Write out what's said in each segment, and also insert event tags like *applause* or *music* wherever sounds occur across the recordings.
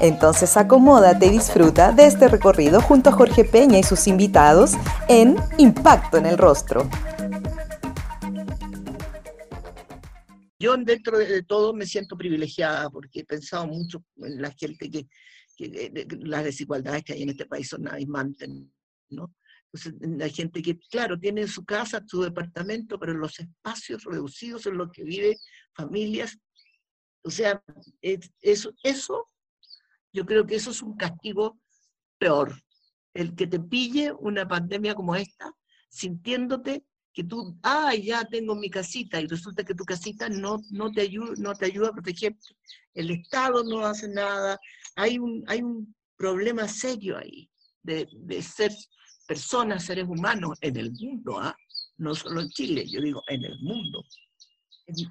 Entonces acomódate y disfruta de este recorrido junto a Jorge Peña y sus invitados en Impacto en el Rostro. Yo dentro de todo me siento privilegiada porque he pensado mucho en la gente que, las desigualdades que hay en este país son abismantes, ¿no? Entonces, la gente que, claro, tiene su casa, su departamento, pero los espacios reducidos en los que vive familias, o sea, eso, eso yo creo que eso es un castigo peor. El que te pille una pandemia como esta, sintiéndote que tú, ah, ya tengo mi casita, y resulta que tu casita no, no, te, ayuda, no te ayuda a proteger. El Estado no hace nada. Hay un, hay un problema serio ahí de, de ser personas, seres humanos en el mundo, ¿ah? no solo en Chile, yo digo en el mundo. Es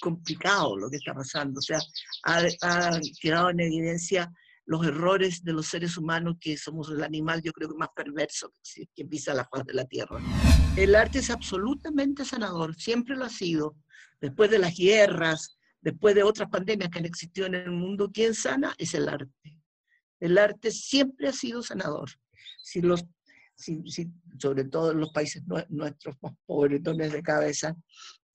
complicado lo que está pasando. O sea, ha, ha quedado en evidencia los errores de los seres humanos, que somos el animal, yo creo que más perverso que, pisa la faz de la tierra. El arte es absolutamente sanador, siempre lo ha sido. Después de las guerras, después de otras pandemias que han existido en el mundo, ¿quién sana? Es el arte. El arte siempre ha sido sanador. Si los, sobre todo en los países nuestros más pobretones de cabeza,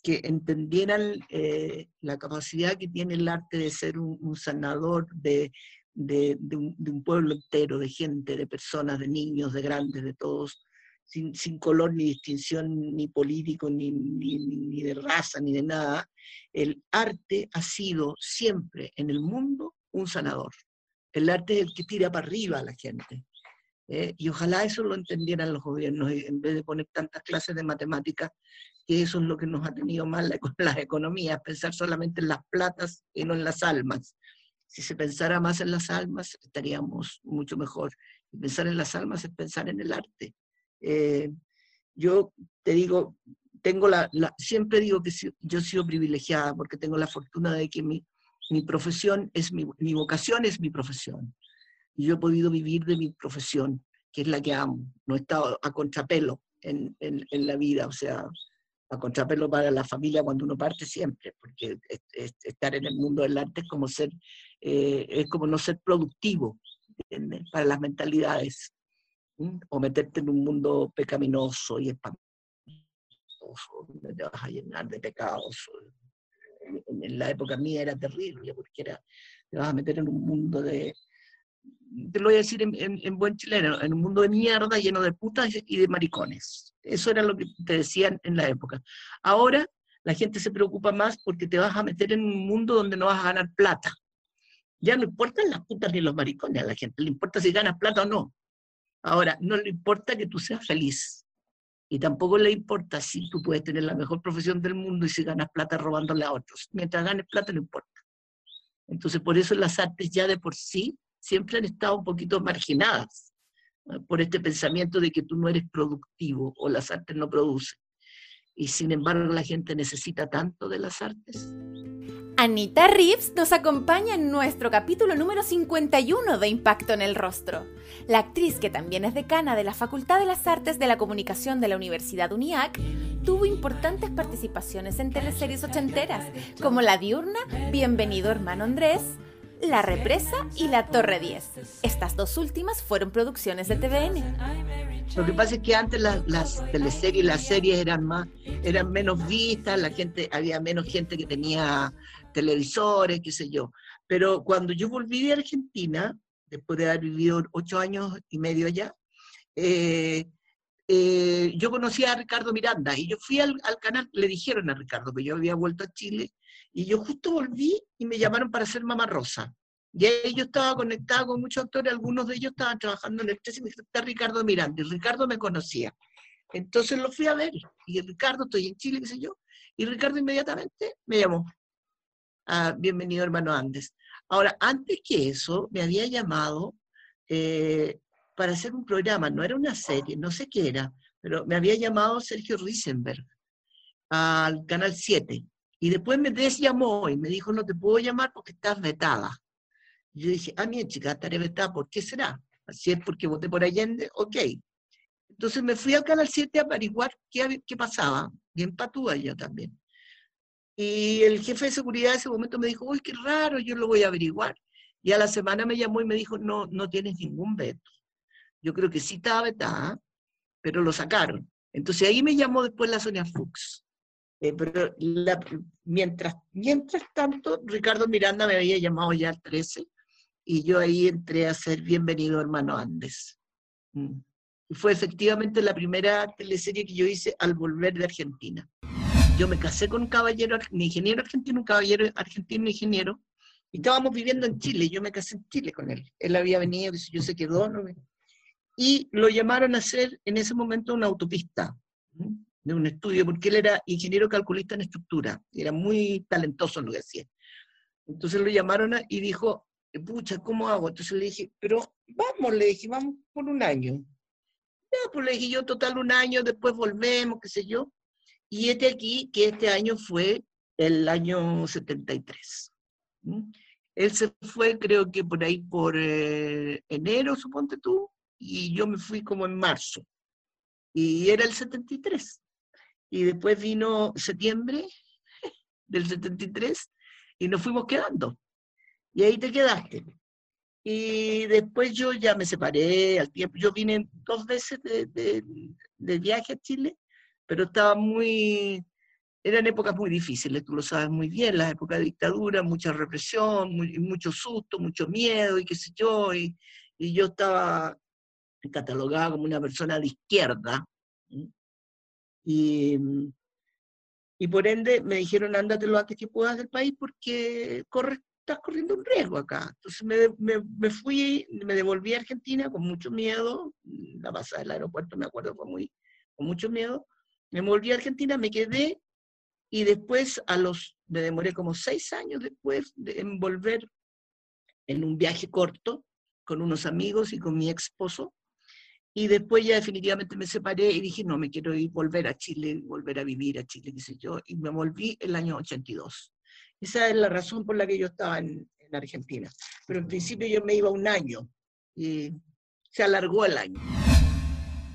que entendieran eh, la capacidad que tiene el arte de ser un sanador, de, de, un, pueblo entero, de gente, de personas, de niños, de grandes, de todos, sin, color ni distinción ni político, ni, ni, de raza, ni de nada, el arte ha sido siempre en el mundo un sanador. El arte es el que tira para arriba a la gente. ¿eh? Y ojalá eso lo entendieran los gobiernos, en vez de poner tantas clases de matemáticas, que eso es lo que nos ha tenido mal *laughs* con las economías, pensar solamente en las platas y no en las almas. Si se pensara más en las almas, estaríamos mucho mejor. Y pensar en las almas es pensar en el arte. Eh, yo te digo, tengo la, siempre digo que yo he sido privilegiada porque tengo la fortuna de que mi, mi profesión es mi, mi, vocación es mi profesión. Y yo he podido vivir de mi profesión, que es la que amo. No he estado a contrapelo en, en, en la vida, o sea, a contrapelo para la familia cuando uno parte siempre, porque estar en el mundo del arte es como ser, eh, es como no ser productivo para las mentalidades, o meterte en un mundo pecaminoso y espantoso, donde te vas a llenar de pecados. En, la época mía era terrible, porque era, te vas a meter en un mundo de, te lo voy a decir en, buen chileno, en un mundo de mierda lleno de putas y de maricones. Eso era lo que te decían en la época. Ahora la gente se preocupa más porque te vas a meter en un mundo donde no vas a ganar plata. Ya no importan las putas ni los maricones a la gente, le importa si ganas plata o no. Ahora, no le importa que tú seas feliz. Y tampoco le importa si tú puedes tener la mejor profesión del mundo y si ganas plata robándole a otros. Mientras ganes plata no importa. Entonces, por eso las artes ya de por sí siempre han estado un poquito marginadas por este pensamiento de que tú no eres productivo o las artes no producen. Y sin embargo la gente necesita tanto de las artes. Anita Reeves nos acompaña en nuestro capítulo número 51 de Impacto en el Rostro. La actriz, que también es decana de la Facultad de las Artes de la Comunicación de la Universidad UNIAC, tuvo importantes participaciones en teleseries ochenteras, como La Diurna, Bienvenido Hermano Andrés, la Represa y La Torre 10. Estas dos últimas fueron producciones de TVN. Lo que pasa es que antes las, teleseries, las series eran más, eran menos vistas, la gente, había menos gente que tenía televisores, qué sé yo. Pero cuando yo volví de Argentina, después de haber vivido ocho años y medio allá, eh, eh, yo conocí a Ricardo Miranda y yo fui al, al, canal, le dijeron a Ricardo que yo había vuelto a Chile y yo justo volví y me llamaron para hacer Mamá Rosa. Y ahí yo estaba conectado con muchos actores, algunos de ellos estaban trabajando en el 13 y me dijo, está Ricardo Miranda, y Ricardo me conocía. Entonces lo fui a ver, y Ricardo, estoy en Chile, qué sé yo, y Ricardo inmediatamente me llamó. Ah, bienvenido, hermano Andes. Ahora, antes que eso, me había llamado eh, para hacer un programa, no era una serie, no sé qué era, pero me había llamado Sergio Risenberg al Canal 7. Y después me desllamó y me dijo, no te puedo llamar porque estás vetada. Yo dije, ah, mi chica, estaré vetada, ¿por qué será? Así es porque voté por Allende, ok. Entonces me fui al Canal 7 a averiguar qué, qué pasaba, bien patúa yo también. Y el jefe de seguridad de ese momento me dijo, uy, qué raro, yo lo voy a averiguar. Y a la semana me llamó y me dijo, no, no tienes ningún veto. Yo creo que sí estaba vetada, pero lo sacaron. Entonces ahí me llamó después la Sonia Fuchs. Eh, pero mientras, mientras tanto, Ricardo Miranda me había llamado ya al 13 y yo ahí entré a ser Bienvenido Hermano Andes. Mm. Y fue efectivamente la primera teleserie que yo hice al volver de Argentina. Yo me casé con un caballero, un ingeniero argentino, un caballero argentino ingeniero, y estábamos viviendo en Chile. Yo me casé en Chile con él. Él había venido, yo se quedó, ¿no? y lo llamaron a hacer en ese momento una autopista de un estudio, porque él era ingeniero calculista en estructura, era muy talentoso en lo que hacía. Entonces lo llamaron y dijo, pucha, ¿cómo hago? Entonces le dije, pero vamos, le dije, vamos por un año. Ya, pues le dije yo, total un año, después volvemos, qué sé yo. Y este aquí, que este año fue el año 73. Él se fue, creo que por ahí por eh, enero, suponte tú, y yo me fui como en marzo. Y era el 73. Y después vino septiembre *laughs* del 73 y nos fuimos quedando. Y ahí te quedaste. Y después yo ya me separé al tiempo. Yo vine dos veces de, de, de viaje a Chile pero estaba muy, eran épocas muy difíciles, tú lo sabes muy bien, las épocas de dictadura, mucha represión, mucho susto, mucho miedo y qué sé yo, y, y yo estaba catalogada como una persona de izquierda. Y, y por ende me dijeron, ándate lo antes que puedas del país porque corres, estás corriendo un riesgo acá. Entonces me, me, me, fui, me devolví a Argentina con mucho miedo, la pasada del aeropuerto me acuerdo fue muy, con mucho miedo, me volví a Argentina, me quedé y después a los, me demoré como seis años después de volver en un viaje corto con unos amigos y con mi esposo. Y después ya definitivamente me separé y dije, no, me quiero ir, volver a Chile, volver a vivir a Chile, qué sé yo. Y me volví el año 82. Esa es la razón por la que yo estaba en, en Argentina. Pero en principio yo me iba un año y se alargó el año.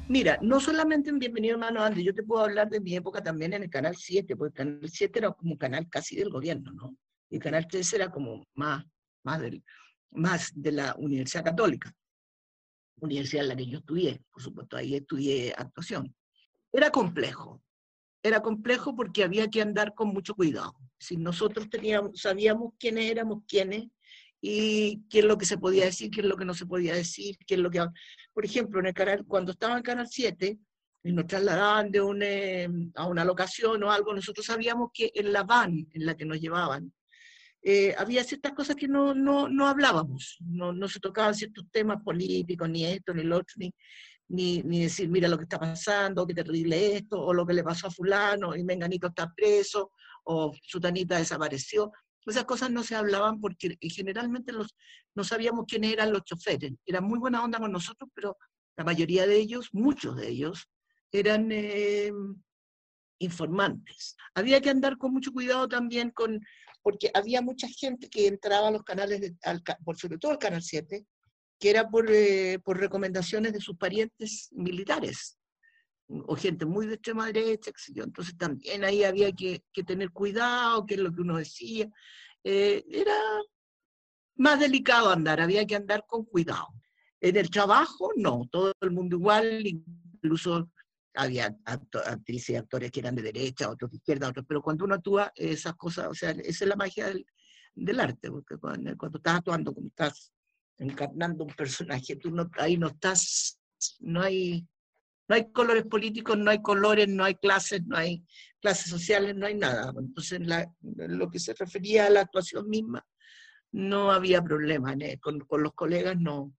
Mira, no solamente en Bienvenido Hermano Andes, yo te puedo hablar de mi época también en el Canal 7, porque el Canal 7 era como un canal casi del gobierno, ¿no? Y el Canal 3 era como más, más, del, más de la Universidad Católica, universidad en la que yo estudié, por supuesto, ahí estudié actuación. Era complejo, era complejo porque había que andar con mucho cuidado. Si nosotros teníamos, sabíamos quiénes éramos quiénes, y qué es lo que se podía decir, qué es lo que no se podía decir, qué es lo que... Por ejemplo, en el canal, cuando estaba en Canal 7 y nos trasladaban de un, eh, a una locación o algo, nosotros sabíamos que en la van en la que nos llevaban, eh, había ciertas cosas que no, no, no hablábamos, no, no, se tocaban ciertos temas políticos, ni esto, ni lo otro, ni, ni, ni, decir, mira lo que está pasando, qué terrible esto, o lo que le pasó a fulano, y Menganito está preso, o Sutanita desapareció. Esas cosas no se hablaban porque generalmente los, no sabíamos quiénes eran los choferes. Eran muy buena onda con nosotros, pero la mayoría de ellos, muchos de ellos, eran eh, informantes. Había que andar con mucho cuidado también con, porque había mucha gente que entraba a los canales, de, por sobre todo al Canal 7, que era por, eh, por recomendaciones de sus parientes militares o gente muy de extrema derecha, entonces también ahí había que, tener cuidado, qué es lo que uno decía. Eh, era más delicado andar, había que andar con cuidado. En el trabajo, no, todo el mundo igual, incluso había actrices y actores que eran de derecha, otros de izquierda, otros, pero cuando uno actúa, esas cosas, o sea, esa es la magia del, arte, porque cuando, cuando, estás actuando, como estás encarnando un personaje, tú no, ahí no estás, no hay, no hay colores políticos, no hay colores, no hay clases, no hay clases sociales, no hay nada. Entonces, lo que se refería a la actuación misma, no había problema. Con, con, los colegas no.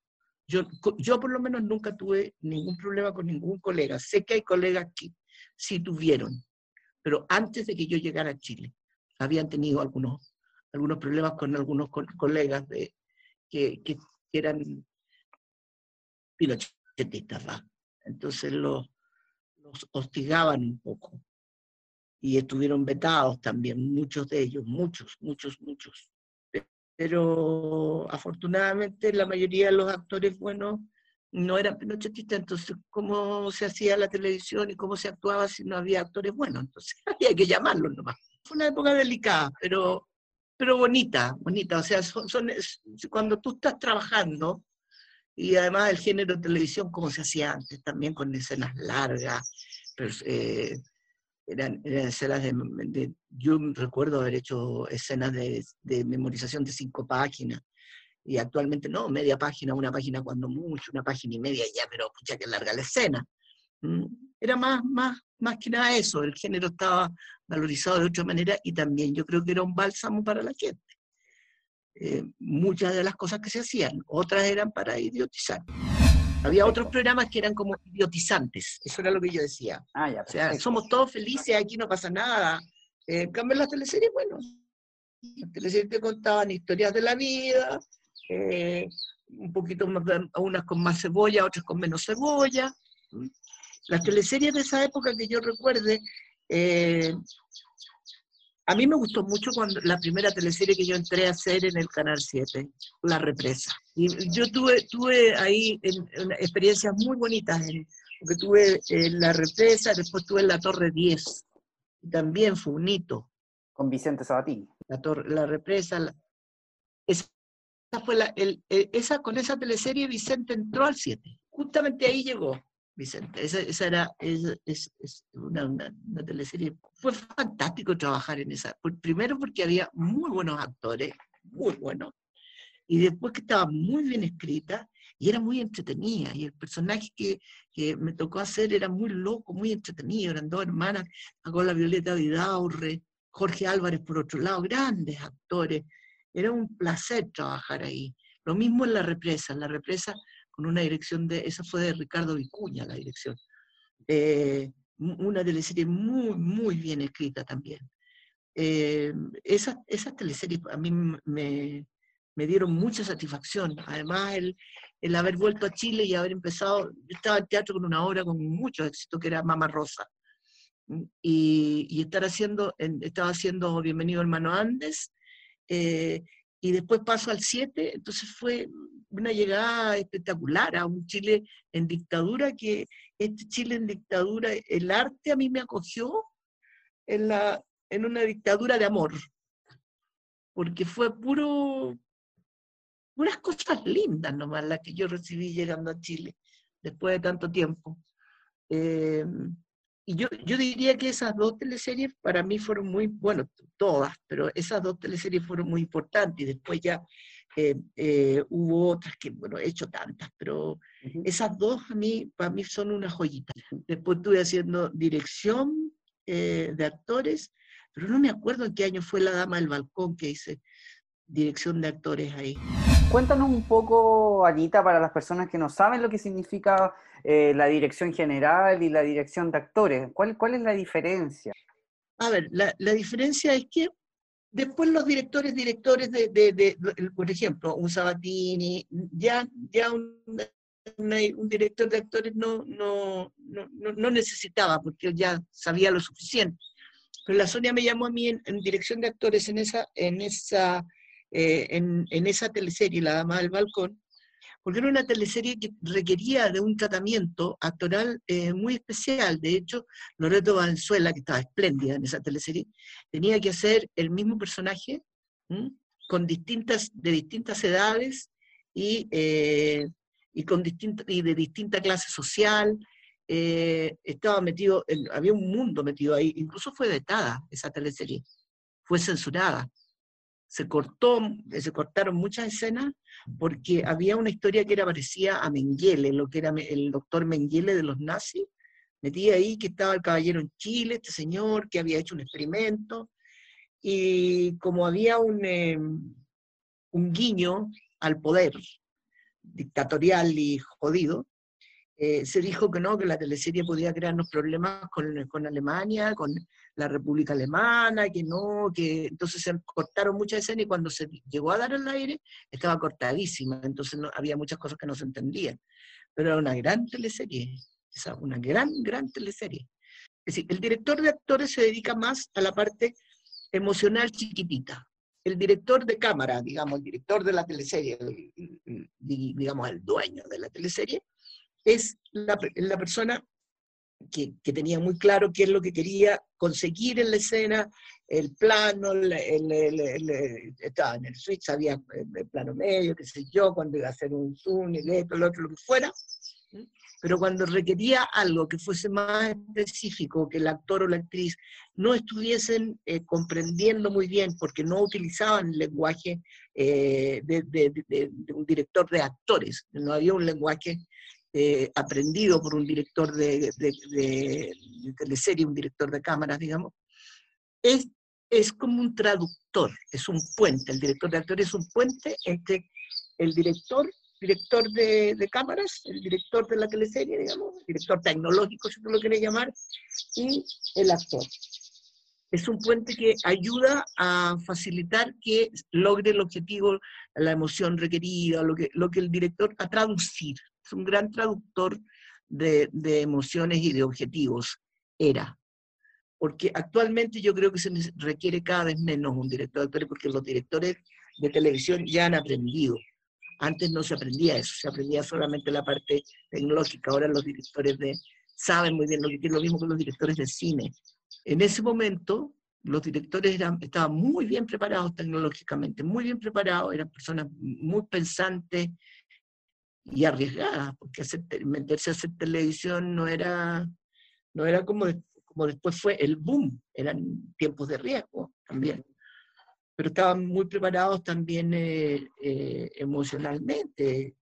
Yo, yo por lo menos nunca tuve ningún problema con ningún colega. Sé que hay colegas que sí tuvieron, pero antes de que yo llegara a Chile, habían tenido algunos, algunos problemas con algunos colegas de, que, eran pinochetistas, ¿va? Entonces los hostigaban un poco y estuvieron vetados también, muchos de ellos, muchos, muchos, muchos. Pero afortunadamente la mayoría de los actores buenos no eran pinochetistas, entonces cómo se hacía la televisión y cómo se actuaba si no había actores buenos, entonces *laughs* había que llamarlos nomás. Fue una época delicada, pero, pero bonita, bonita, o sea, son, cuando tú estás trabajando, y además el género de televisión como se hacía antes, también con escenas largas, eh, eran, escenas de, Yo recuerdo haber hecho escenas de, de memorización de cinco páginas, y actualmente no, media página, una página cuando mucho, una página y media ya, pero pucha que larga la escena. Mm, era más, más, más que nada eso, el género estaba valorizado de otra manera y también yo creo que era un bálsamo para la gente. Eh, muchas de las cosas que se hacían, otras eran para idiotizar. Había otros programas que eran como idiotizantes, eso era lo que yo decía. Ah, ya, o sea, somos todos felices, aquí no pasa nada. Eh, en cambio, las teleseries, bueno, las teleseries te contaban historias de la vida, eh, un poquito más, unas con más cebolla, otras con menos cebolla. Las teleseries de esa época que yo recuerde, eh, a mí me gustó mucho cuando la primera teleserie que yo entré a hacer en el Canal 7, La Represa. Y yo tuve, tuve ahí experiencias muy bonitas, porque tuve en La Represa, después tuve en La Torre 10, y también fue un hito. Con Vicente Sabatini. La, torre, la Represa, la, fue el, esa, con esa teleserie Vicente entró al 7. Justamente ahí llegó Vicente. Esa, era es, una, una, teleserie. Fue fantástico trabajar en esa. Primero porque había muy buenos actores, muy buenos. Y después que estaba muy bien escrita y era muy entretenida. Y el personaje que, que me tocó hacer era muy loco, muy entretenido. Eran dos hermanas, con la Violeta Vidaurre, Jorge Álvarez por otro lado, grandes actores era un placer trabajar ahí. Lo mismo en la represa, en la represa con una dirección de, esa fue de Ricardo Vicuña la dirección. Eh, una teleserie muy, muy bien escrita también. Eh, esas, esas teleseries a mí me, me, dieron mucha satisfacción. Además, el, el, haber vuelto a Chile y haber empezado, yo estaba en teatro con una obra con mucho éxito que era Mama Rosa. Y, y estar haciendo, estaba haciendo Bienvenido Hermano Andes, eh, y después paso al 7, entonces fue una llegada espectacular a un Chile en dictadura, que este Chile en dictadura, el arte a mí me acogió en, la, en una dictadura de amor, porque fue puro, unas cosas lindas nomás las que yo recibí llegando a Chile después de tanto tiempo. Eh, y yo, yo diría que esas dos teleseries para mí fueron muy, bueno, todas, pero esas dos teleseries fueron muy importantes. Y después ya eh, eh, hubo otras que, bueno, he hecho tantas, pero esas dos a mí, para mí son una joyita. Después estuve haciendo dirección eh, de actores, pero no me acuerdo en qué año fue La Dama del Balcón que hice dirección de actores ahí. Cuéntanos un poco, Anita, para las personas que no saben lo que significa eh, la dirección general y la dirección de actores. ¿Cuál, cuál es la diferencia? A ver, la, la diferencia es que después los directores, directores de, de, de, por ejemplo, un Sabatini, ya, ya un, un director de actores no, no, no, no, necesitaba, porque ya sabía lo suficiente. Pero la Sonia me llamó a mí en, en dirección de actores en esa, en esa eh, en, esa teleserie, La Dama del Balcón, porque era una teleserie que requería de un tratamiento actoral eh, muy especial. De hecho, Loreto Valenzuela, que estaba espléndida en esa teleserie, tenía que hacer el mismo personaje con distintas, de distintas edades y, eh, y, con y de distinta clase social. estaba metido, había un mundo metido ahí, incluso fue vetada esa teleserie, fue censurada se cortó, se cortaron muchas escenas porque había una historia que era parecida a Mengele, lo que era el doctor Mengele de los nazis. Metía ahí que estaba el caballero en Chile, este señor que había hecho un experimento, y como había un, em, un guiño al poder dictatorial y jodido, eh, se dijo que no, que la teleserie podía crearnos problemas con, con, Alemania, con la República Alemana, que no, que entonces se cortaron muchas escenas y cuando se llegó a dar el aire estaba cortadísima, entonces no, había muchas cosas que no se entendían. pero era una gran teleserie, esa, una gran, gran teleserie. Es decir, el director de actores se dedica más a la parte emocional chiquitita. El director de cámara, digamos, el director de la teleserie, digamos, el dueño de la teleserie, es la, la persona que, que, tenía muy claro qué es lo que quería conseguir en la escena, el plano, el, estaba en el switch, había el plano medio, qué sé yo, cuando iba a hacer un zoom, y esto, lo otro, lo que fuera. Pero cuando requería algo que fuese más específico, que el actor o la actriz no estuviesen eh, comprendiendo muy bien, porque no utilizaban el lenguaje eh, de, de, de, un director de actores, no había un lenguaje eh, aprendido por un director de, de, teleserie, un director de cámaras, digamos, es, es como un traductor, es un puente. El director de actores es un puente entre el director, director de, cámaras, el director de la teleserie, digamos, director tecnológico, si tú lo quieres llamar, y el actor. Es un puente que ayuda a facilitar que logre el objetivo, la emoción requerida, lo que, lo que el director, a traducir, es un gran traductor de, emociones y de objetivos, era. Porque actualmente yo creo que se requiere cada vez menos un director de actores, porque los directores de televisión ya han aprendido. Antes no se aprendía eso, se aprendía solamente la parte tecnológica. Ahora los directores de, saben muy bien lo que quieren, lo mismo que los directores de cine. En ese momento, los directores eran, estaban muy bien preparados tecnológicamente, muy bien preparados, eran personas muy pensantes, y arriesgada, porque meterse a hacer televisión no era, no era como, como después fue el boom, eran tiempos de riesgo también. Pero estaban muy preparados también eh, eh, emocionalmente.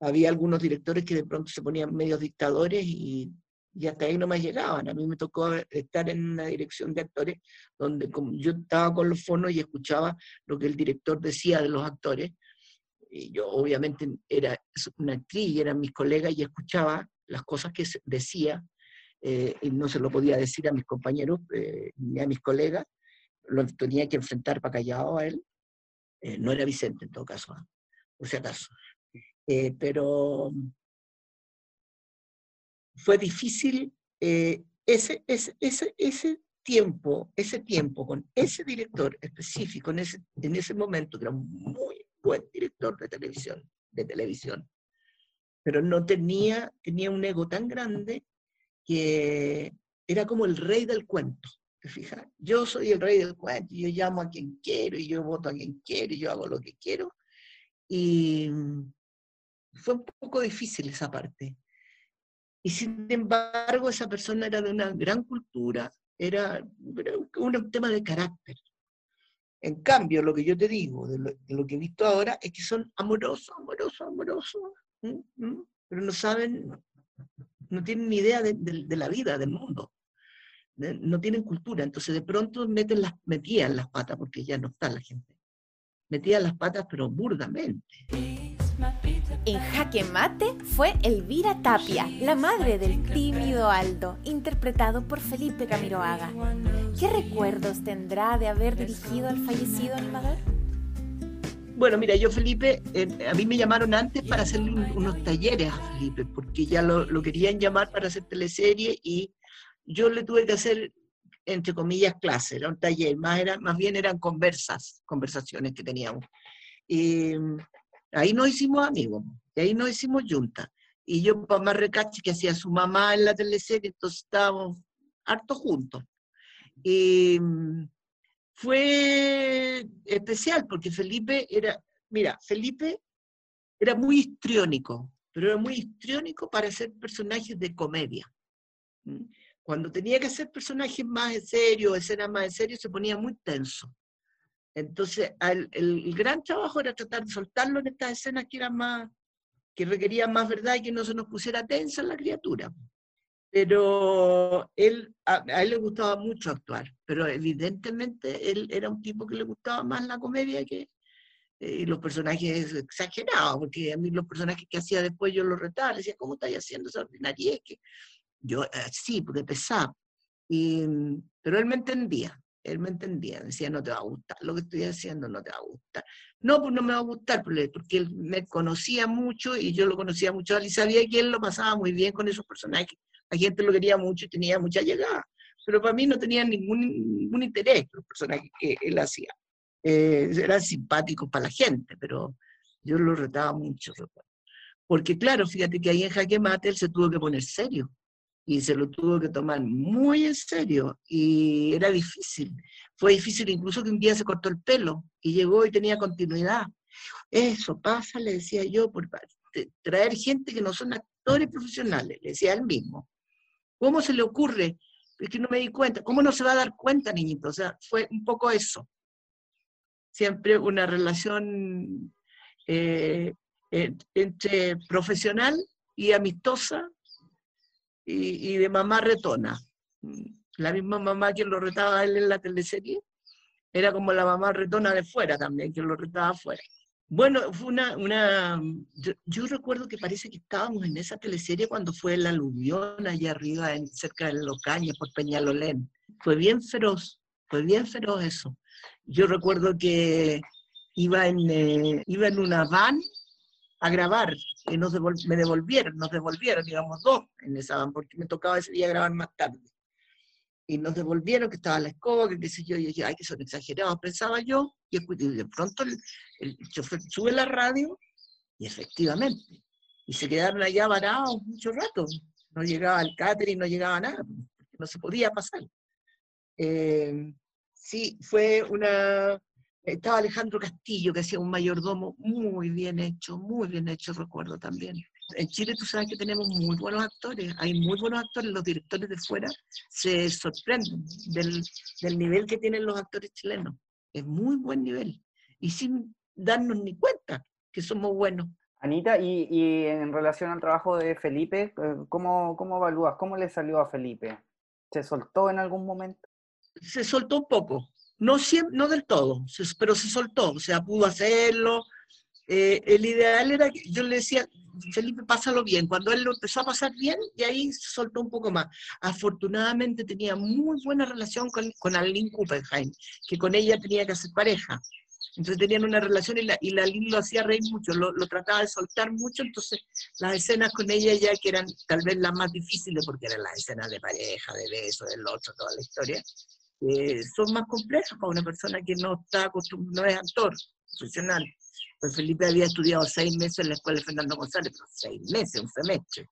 Había algunos directores que de pronto se ponían medios dictadores y, y hasta ahí no me llegaban. A mí me tocó estar en una dirección de actores donde como yo estaba con los fonos y escuchaba lo que el director decía de los actores, yo obviamente era una actriz y eran mis colegas y escuchaba las cosas que decía eh, y no se lo podía decir a mis compañeros eh, ni a mis colegas, lo tenía que enfrentar para callado a él. Eh, no era Vicente en todo caso, ¿ah? por si acaso. pero fue difícil ese, ese, ese, ese tiempo, ese tiempo con ese director específico en ese, en ese momento, que era muy buen director de televisión, de televisión. Pero no tenía, tenía un ego tan grande que era como el rey del cuento. ¿Te fijas? Yo soy el rey del cuento, yo llamo a quien quiero, y yo voto a quien quiero, y yo hago lo que quiero. Y fue un poco difícil esa parte. Y sin embargo, esa persona era de una gran cultura, era, un tema de carácter. En cambio, lo que yo te digo, de lo, que he visto ahora, es que son amorosos, amorosos, amorosos, pero no saben, no tienen ni idea de, la vida, del mundo. no tienen cultura, entonces de pronto meten las, metían las patas, porque ya no está la gente. Metían las patas, pero burdamente. En Jaque Mate fue Elvira Tapia, la madre del tímido Aldo, interpretado por Felipe Camiroaga. ¿Qué recuerdos tendrá de haber dirigido al fallecido animador? Bueno, mira, yo Felipe, a mí me llamaron antes para hacerle unos talleres a Felipe, porque ya lo, lo, querían llamar para hacer teleserie y yo le tuve que hacer, entre comillas, clase, era un taller, más, era, más bien eran conversas, conversaciones que teníamos. Y Ahí nos hicimos amigos, y ahí nos hicimos juntas. Y yo, para más recache, que hacía su mamá en la teleserie, entonces estábamos harto juntos. Y mm, fue especial porque Felipe era, mira, Felipe era muy histriónico, pero era muy histriónico para hacer personajes de comedia. Cuando tenía que hacer personajes más en serio, escenas más en serio, se ponía muy tenso. Entonces, el, gran trabajo era tratar de soltarlo en estas escenas que eran más, que requerían más verdad y que no se nos pusiera tensa la criatura. Pero él, a, él le gustaba mucho actuar, pero evidentemente él era un tipo que le gustaba más la comedia que eh, los personajes exagerados, porque a mí los personajes que hacía después yo los retaba, decía, ¿cómo estáis haciendo esa ordinaria? Que yo, eh, sí, porque pesaba. Y, pero él me entendía, Él me entendía, decía, no te va a gustar lo que estoy haciendo, no te va a gustar. No, pues no me va a gustar, porque él me conocía mucho y yo lo conocía mucho y sabía que él lo pasaba muy bien con esos personajes. La gente lo quería mucho y tenía mucha llegada. Pero para mí no tenía ningún, interés los personajes que él hacía. Eh, eran simpáticos para la gente, pero yo lo retaba mucho. Porque claro, fíjate que ahí en Jaque Mate él se tuvo que poner serio y se lo tuvo que tomar muy en serio y era difícil. Fue difícil incluso que un día se cortó el pelo y llegó y tenía continuidad. Eso pasa, le decía yo, por traer gente que no son actores profesionales, le decía él mismo. ¿Cómo se le ocurre? Es que no me di cuenta. ¿Cómo no se va a dar cuenta, niñito? O sea, fue un poco eso. Siempre una relación eh, entre profesional y amistosa y, de mamá retona. La misma mamá que lo retaba él en la teleserie, era como la mamá retona de fuera también, que lo retaba afuera. Bueno, fue una, una yo, recuerdo que parece que estábamos en esa teleserie cuando fue el aluvión allá arriba, en, cerca de Los Caños, por Peñalolén. Fue bien feroz, fue bien feroz eso. Yo recuerdo que iba en, eh, iba en una van a grabar y nos me devolvieron, nos devolvieron, digamos, dos en esa van, porque me tocaba ese día grabar más tarde. Y nos devolvieron que estaba la escoba, que qué sé yo, y yo dije, ay, que son exagerados, pensaba yo, y, de pronto el, el, chofer sube la radio, y efectivamente, y se quedaron allá varados mucho rato, no llegaba el y no llegaba nada, no se podía pasar. Eh, sí, fue una, estaba Alejandro Castillo, que hacía un mayordomo muy bien hecho, muy bien hecho, recuerdo también. En Chile tú sabes que tenemos muy buenos actores, hay muy buenos actores, los directores de fuera se sorprenden del, del nivel que tienen los actores chilenos. Es muy buen nivel. Y sin darnos ni cuenta que somos buenos. Anita, y, y en relación al trabajo de Felipe, eh, ¿cómo, ¿cómo evalúas? ¿Cómo le salió a Felipe? ¿Se soltó en algún momento? Se soltó un poco, no, no del todo, pero se soltó, o sea, pudo hacerlo. Eh, el ideal era yo le decía, Felipe, pásalo bien. Cuando él lo empezó a pasar bien, y ahí se soltó un poco más. Afortunadamente tenía muy buena relación con, con Aline Kuppenheim, que con ella tenía que hacer pareja. Entonces tenían una relación y la, y la lo hacía reír mucho, lo, lo, trataba de soltar mucho, entonces las escenas con ella ya que eran tal vez las más difíciles, porque eran las escenas de pareja, de beso, del otro, toda la historia, eh, son más complejos para una persona que no está no es actor profesional. Pues Felipe había estudiado seis meses en la escuela de Fernando González, pero seis meses, un semestre,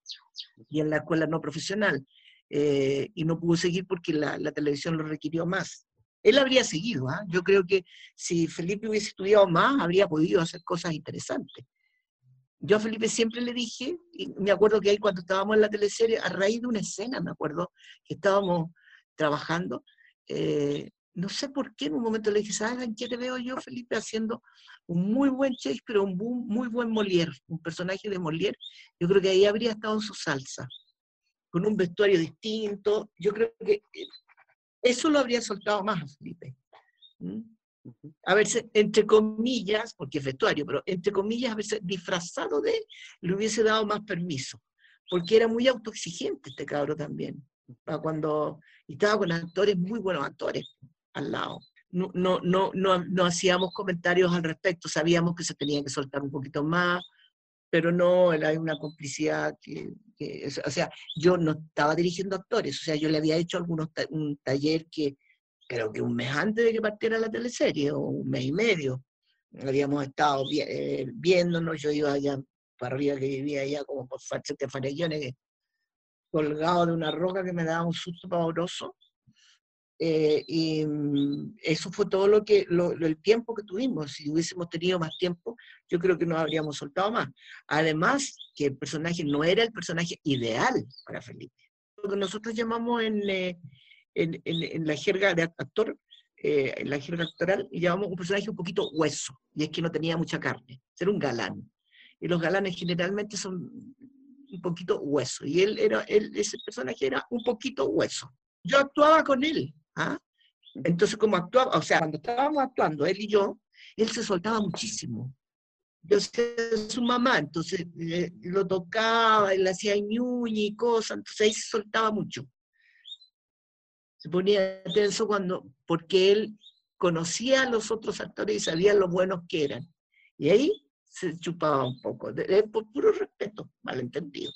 y en la escuela no profesional. Eh, y no pudo seguir porque la, la, televisión lo requirió más. Él habría seguido, ¿ah? yo creo que si Felipe hubiese estudiado más, habría podido hacer cosas interesantes. Yo a Felipe siempre le dije, y me acuerdo que ahí cuando estábamos en la teleserie, a raíz de una escena, me acuerdo, que estábamos trabajando, eh, no sé por qué en un momento le dije, ¿sabes en qué te veo yo, Felipe? Haciendo un muy buen Shakespeare, un muy buen Molière, un personaje de Molière. Yo creo que ahí habría estado en su salsa, con un vestuario distinto. Yo creo que eh, eso lo habría soltado más a Felipe. A verse, entre comillas, porque es vestuario, pero entre comillas, a veces disfrazado de, le hubiese dado más permiso, porque era muy autoexigente este cabro también cuando estaba con actores, muy buenos actores al lado. No, no, no, no, hacíamos comentarios al respecto, sabíamos que se tenía que soltar un poquito más, pero no, era una complicidad que, o sea, yo no estaba dirigiendo actores, o sea, yo le había hecho algunos un taller que creo que un mes antes de que partiera la teleserie, o un mes y medio, habíamos estado eh, viéndonos, yo iba allá para arriba que vivía allá como por Fachete Farellones, colgado de una roca que me daba un susto pavoroso. Eh, y mm, eso fue todo lo que, el tiempo que tuvimos. Si hubiésemos tenido más tiempo, yo creo que nos habríamos soltado más. Además, que el personaje no era el personaje ideal para Felipe. Lo que nosotros llamamos en, eh, en, en, la jerga de actor, eh, en la jerga actoral, llamamos un personaje un poquito hueso, y es que no tenía mucha carne, era un galán. Y los galanes generalmente son un poquito hueso. Y él era, él, ese personaje era un poquito hueso. Yo actuaba con él. ¿ah? Entonces, como actuaba, o sea, cuando estábamos actuando, él y yo, él se soltaba muchísimo. Yo sé su mamá, entonces eh, lo tocaba, le hacía ñuñi y cosas, entonces ahí se soltaba mucho. Se ponía tenso cuando, porque él conocía a los otros actores y sabía lo buenos que eran. Y ahí se chupaba un poco, por puro respeto, malentendido.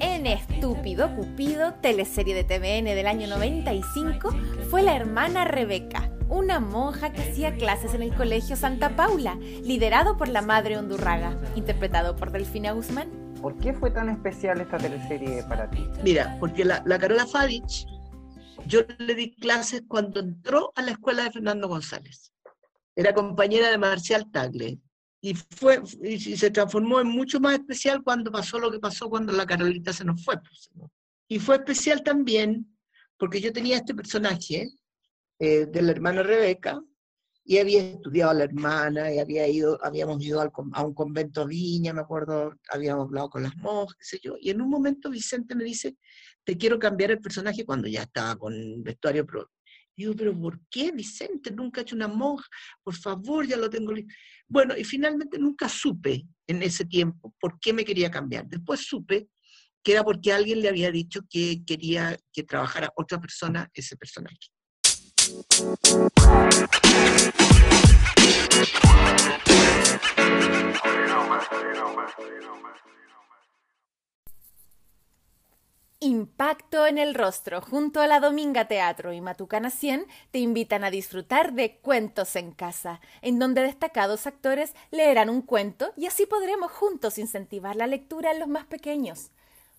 En Estúpido Cupido, teleserie de TVN del año 95, fue la hermana Rebeca, una monja que hacía clases en el Colegio Santa Paula, liderado por la madre Hondurraga, interpretado por Delfina Guzmán. ¿Por qué fue tan especial esta teleserie para ti? Mira, porque la, la Carola Fadich, yo le di clases cuando entró a la escuela de Fernando González. Era compañera de Marcial Tagle, y, fue, y se transformó en mucho más especial cuando pasó lo que pasó cuando la Carolita se nos fue. Pues, y fue especial también porque yo tenía este personaje eh, de la hermana Rebeca y había estudiado a la hermana y había ido, habíamos ido a un convento Viña, me acuerdo, habíamos hablado con las monjas, qué sé yo, y en un momento Vicente me dice, te quiero cambiar el personaje cuando ya estaba con vestuario pro. Digo, pero ¿por qué Vicente? Nunca ha hecho una monja, por favor, ya lo tengo listo. Bueno, y finalmente nunca supe en ese tiempo por qué me quería cambiar. Después supe que era porque alguien le había dicho que quería que trabajara otra persona ese personaje. Impacto en el rostro, junto a la Dominga Teatro y Matucana 100, te invitan a disfrutar de Cuentos en Casa, en donde destacados actores leerán un cuento y así podremos juntos incentivar la lectura en los más pequeños.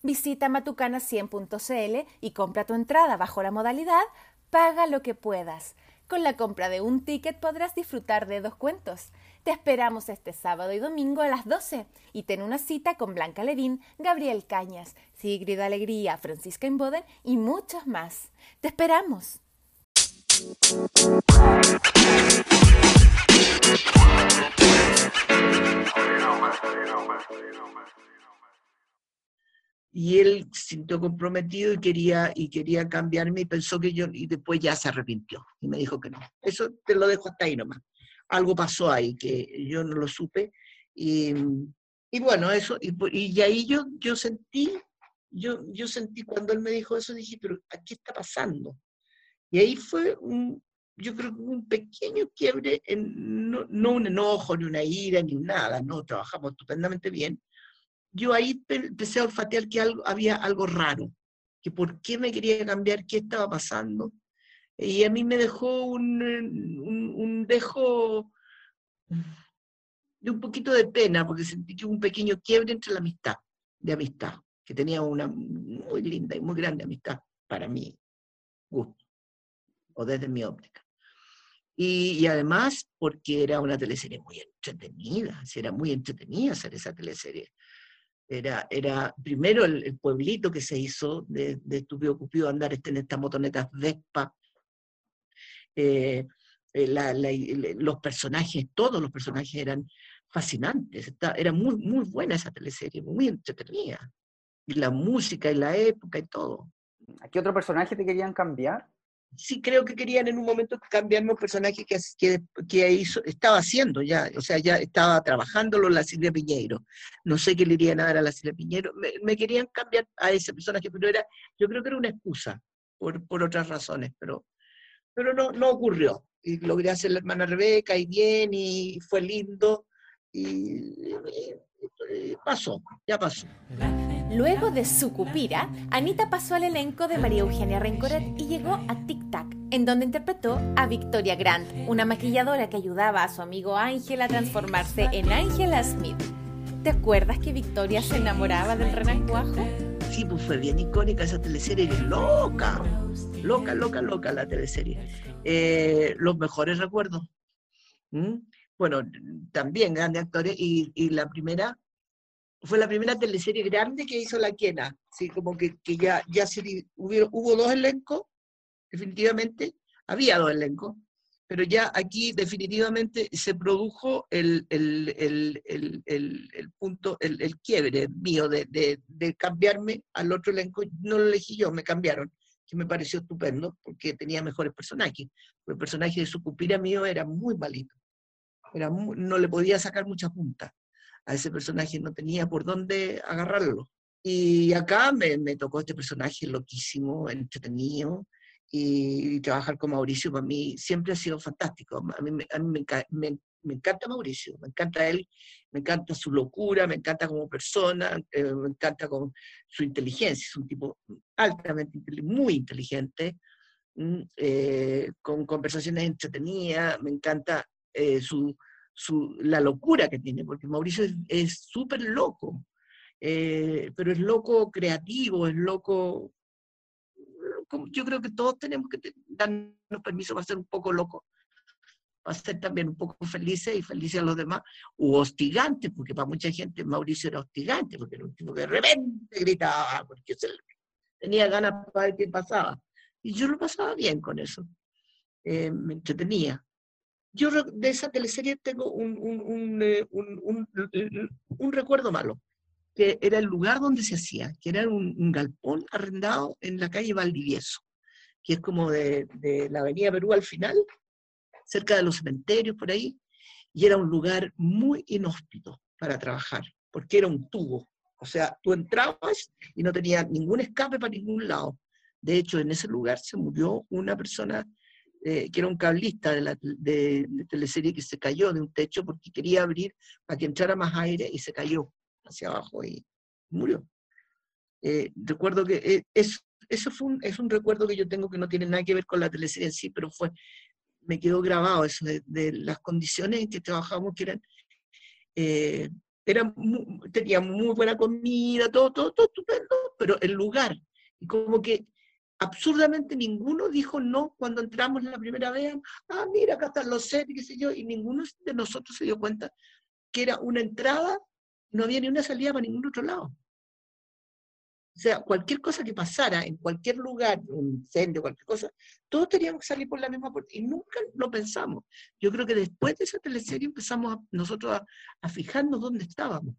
Visita matucana100.cl y compra tu entrada bajo la modalidad Paga lo que puedas. Con la compra de un ticket podrás disfrutar de dos cuentos. Te esperamos este sábado y domingo a las 12 y ten una cita con Blanca Levín, Gabriel Cañas, Sigrid Alegría, Francisca Inboden y muchos más. ¡Te esperamos! y él sintió comprometido y quería, y quería cambiarme y pensó que yo, y después ya se arrepintió y me dijo que no. Eso te lo dejo hasta ahí nomás. Algo pasó ahí que yo no lo supe y, y bueno, eso, y, y, ahí yo, yo sentí, yo, yo sentí cuando él me dijo eso, dije, pero ¿qué está pasando? Y ahí fue un, yo creo que un pequeño quiebre, en, no, no un enojo, ni una ira, ni nada, no, trabajamos estupendamente bien, yo ahí empecé a olfatear que algo, había algo raro, que por qué me quería cambiar, qué estaba pasando. Y a mí me dejó un, un, dejo de un poquito de pena, porque sentí que hubo un pequeño quiebre entre la amistad, de amistad, que tenía una muy linda y muy grande amistad para mí, gusto, o desde mi óptica. Y, además porque era una teleserie muy entretenida, era muy entretenida hacer esa teleserie. Era, era primero el, pueblito que se hizo de, de Estúpido Cupido andar en estas motonetas Vespa. Eh, eh, los personajes, todos los personajes eran fascinantes. era muy, muy buena esa teleserie, muy entretenida. Y la música y la época y todo. ¿A qué otro personaje te querían cambiar? sí creo que querían en un momento cambiarme un personaje que, que, que hizo, estaba haciendo ya, o sea, ya estaba trabajándolo la Silvia Piñeiro. No sé qué le irían a dar a la Silvia Piñeiro. Me, querían cambiar a ese personaje, pero era, yo creo que era una excusa por, por otras razones, pero, pero no, no ocurrió. Y logré hacer la hermana Rebeca y bien, y fue lindo, y, y pasó, ya pasó. Luego de su cupira, Anita pasó al elenco de María Eugenia Rencoret y llegó a Tic Tac, en donde interpretó a Victoria Grant, una maquilladora que ayudaba a su amigo Ángel a transformarse en Angela Smith. ¿Te acuerdas que Victoria se enamoraba del renacuajo? Sí, pues fue bien icónica esa teleserie, loca, loca, loca, loca la teleserie. Eh, los mejores recuerdos. Bueno, también grandes actores y, la primera fue la primera teleserie grande que hizo la Quena, ¿sí? como que, que ya, ya se, hubo, hubo dos elencos, definitivamente, había dos elencos, pero ya aquí definitivamente se produjo el, el, el, el punto, el, quiebre mío de, de, de, cambiarme al otro elenco, no lo elegí yo, me cambiaron, que me pareció estupendo, porque tenía mejores personajes, el personaje de su cupira mío era muy malito, era no le podía sacar mucha punta a ese personaje no tenía por dónde agarrarlo. Y acá me, me tocó este personaje loquísimo, entretenido, y, trabajar con Mauricio para mí siempre ha sido fantástico. A mí, a mí me, me, encanta Mauricio, me encanta él, me encanta su locura, me encanta como persona, eh, me encanta con su inteligencia, es un tipo altamente, muy inteligente, mm, eh, con conversaciones entretenidas, me encanta eh, su, su, la locura que tiene, porque Mauricio es súper loco, pero es loco creativo, es loco yo creo que todos tenemos que darnos permiso para ser un poco locos, para ser también un poco felices y felices a los demás, u hostigantes, porque para mucha gente Mauricio era hostigante, porque era un tipo que de repente gritaba, porque tenía ganas para ver qué pasaba. Y yo lo pasaba bien con eso, eh, me entretenía. Yo de esa teleserie tengo un, un, un, eh, un recuerdo malo que era el lugar donde se hacía, que era un, galpón arrendado en la calle Valdivieso, que es como de, la avenida Perú al final, cerca de los cementerios por ahí, y era un lugar muy inhóspito para trabajar, porque era un tubo. O sea, tú entrabas y no tenía ningún escape para ningún lado. De hecho, en ese lugar se murió una persona eh, que era un cablista de, la, de, de teleserie que se cayó de un techo porque quería abrir para que entrara más aire y se cayó hacia abajo y murió. Eh, recuerdo que eh, es, eso fue es un recuerdo que yo tengo que no tiene nada que ver con la teleserie en sí, pero fue, me quedó grabado eso de, las condiciones en que trabajamos, que eran, eh, eran teníamos muy buena comida, todo, todo, todo estupendo, pero el lugar, y como que absurdamente ninguno dijo no cuando entramos la primera vez, ah, mira, acá están los sets, qué sé yo, y ninguno de nosotros se dio cuenta que era una entrada no había ni una salida para ningún otro lado. O sea, cualquier cosa que pasara en cualquier lugar, un incendio, cualquier cosa, todos teníamos que salir por la misma puerta. Y nunca lo pensamos. Yo creo que después de esa teleserie empezamos nosotros a, a, fijarnos dónde estábamos.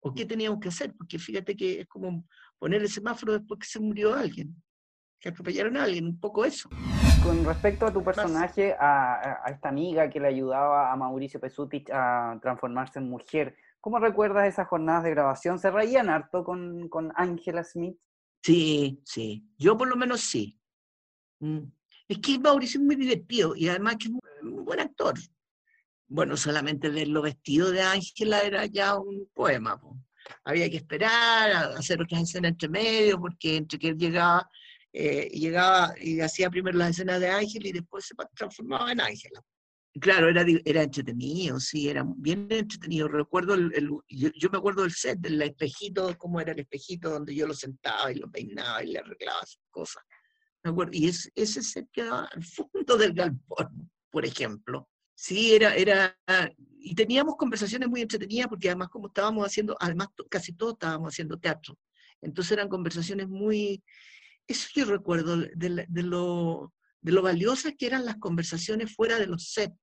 O qué teníamos que hacer. Porque fíjate que es como poner el semáforo después que se murió alguien. Que atropellaron a alguien, un poco eso. Con respecto a tu personaje, a, a esta amiga que le ayudaba a Mauricio Pesutich a transformarse en mujer, ¿Cómo recuerdas esas jornadas de grabación? ¿Se reían harto con, con Angela Smith? Sí, sí. Yo por lo menos sí. Mm. Es que Mauricio es muy divertido y además que es un buen actor. Bueno, solamente verlo vestido de Ángela era ya un poema. Había que esperar a hacer otras escenas entre medio, porque entre que él llegaba, eh, llegaba y hacía primero las escenas de Ángela y después se transformaba en Ángela. Claro, era, era entretenido, sí, era bien entretenido. Recuerdo, el, yo, me acuerdo del set, del espejito, cómo era el espejito donde yo lo sentaba y lo peinaba y le arreglaba sus cosas. Me acuerdo, y es, ese set quedaba al fondo del galpón, por ejemplo. Sí, era, era, y teníamos conversaciones muy entretenidas porque además como estábamos haciendo, además casi todos estábamos haciendo teatro. Entonces eran conversaciones muy, eso yo recuerdo de, de lo, de lo valiosas que eran las conversaciones fuera de los sets,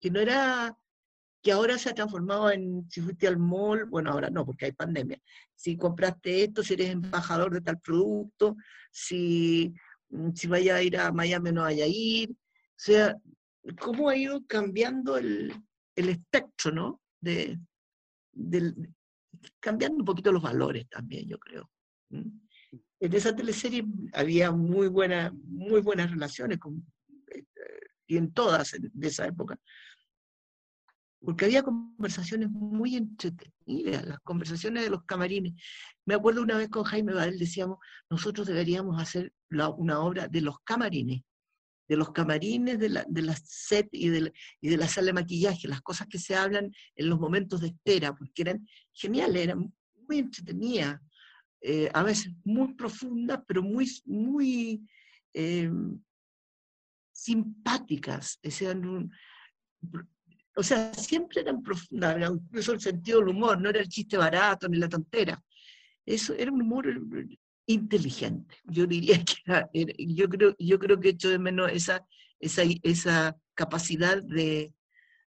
que no era que ahora se ha transformado en, si fuiste al mall, bueno, ahora no, porque hay pandemia, si compraste esto, si eres embajador de tal producto, si, mm, si vaya a ir a Miami no vaya a ir, o sea, cómo ha ido cambiando el, el espectro, ¿no? De, cambiando un poquito los valores también, yo creo en esa teleserie había muy, buena, muy buenas relaciones con, eh, y en todas de esa época. Porque había conversaciones muy entretenidas, las conversaciones de los camarines. Me acuerdo una vez con Jaime Badel, decíamos, nosotros deberíamos hacer una obra de los camarines, de los camarines, de la, de la set y de la, y de la sala de maquillaje, las cosas que se hablan en los momentos de espera, porque eran geniales, eran muy entretenidas. Eh, a veces muy profundas, pero muy, muy eh, simpáticas. o sea, siempre eran profundas, incluso el sentido del humor, no era el chiste barato ni la tontera. Eso era un humor inteligente. Yo diría que yo, creo, yo creo que echo de menos esa, esa, esa capacidad de,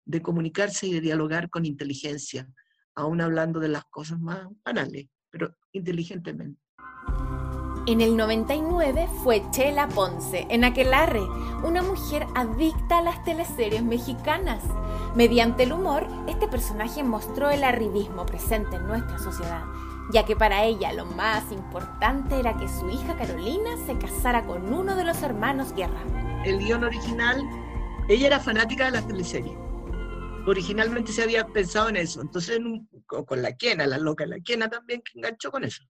de comunicarse y de dialogar con inteligencia, aún hablando de las cosas más banales pero inteligentemente. En el 99 fue Chela Ponce, en Aquelarre, una mujer adicta a las teleseries mexicanas. Mediante el humor, este personaje mostró el arribismo presente en nuestra sociedad ya que para ella lo más importante era que su hija Carolina se casara con uno de los hermanos Guerra. El guion original, ella era fanática de las teleseries. Originalmente se había pensado en eso, entonces con la Quena, la loca la Quena también que enganchó con eso.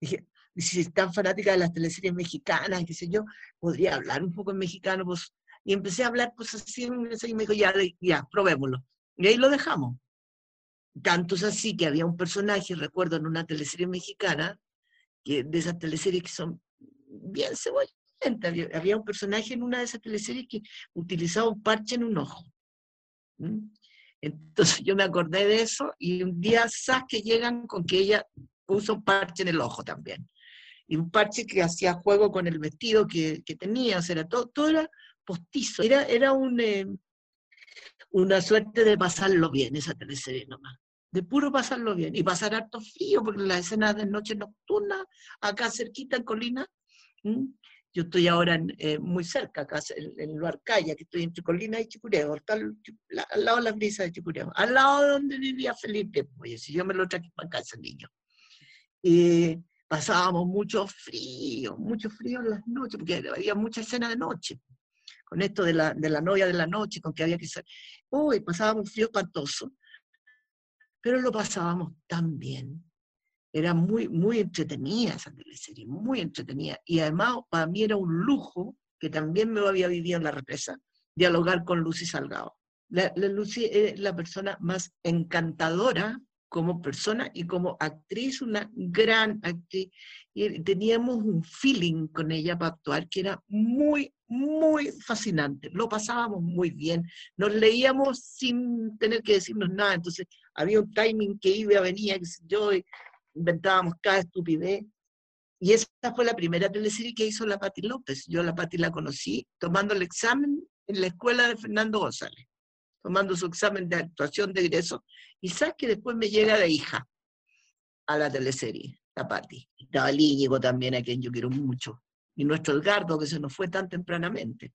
Dije, si es tan fanática de las teleseries mexicanas, qué sé yo, podría hablar un poco en mexicano, pues, y empecé a hablar pues así, y me dijo, ya, ya, probémoslo. Y ahí lo dejamos. Tanto es así que había un personaje, recuerdo, en una teleserie mexicana, que, de esas teleseries que son bien cebollentas, había, había, un personaje en una de esas teleseries que utilizaba un parche en un ojo. Entonces *laughs* yo me acordé de eso y un día, ¿sabes que llegan con que ella usa un parche en el ojo también? Y un parche que hacía juego con el vestido que, que tenía, o sea, todo, todo era postizo, era, era un, eh, una suerte de pasarlo bien esa teleserie nomás. De puro pasarlo bien. Y pasar harto frío, porque la escena de noche nocturna, acá cerquita en Colina, yo estoy ahora eh, muy cerca, acá en, en Luarcaya, que estoy entre Colina y Chicureo, al, lado de la brisa de Chicureo, al lado de donde vivía Felipe, pues, si yo me lo traje para ese niño. Y pasábamos mucho frío, mucho frío en las noches, porque había mucha escena de noche, con esto de la, de la novia de la noche, con que había que ser. Uy, pasábamos frío espantoso pero lo pasábamos tan bien. Era muy, muy entretenida esa teleserie, muy entretenida. Y además para mí era un lujo, que también me había vivido en la represa, dialogar con Lucy Salgado. La, Lucy es la persona más encantadora como persona y como actriz, una gran actriz. Y teníamos un feeling con ella para actuar que era muy, muy fascinante. Lo pasábamos muy bien. Nos leíamos sin tener que decirnos nada. Entonces, había un timing que iba, venía, que yo, inventábamos cada estupidez. Y esa fue la primera teleserie que hizo la Patti López. Yo la Patti la conocí tomando el examen en la escuela de Fernando González, tomando su examen de actuación de egreso. Y sabes que después me llega de hija a la teleserie, la Patti. Estaba el Íñigo también, a quien yo quiero mucho. Y nuestro Edgardo, que se nos fue tan tempranamente.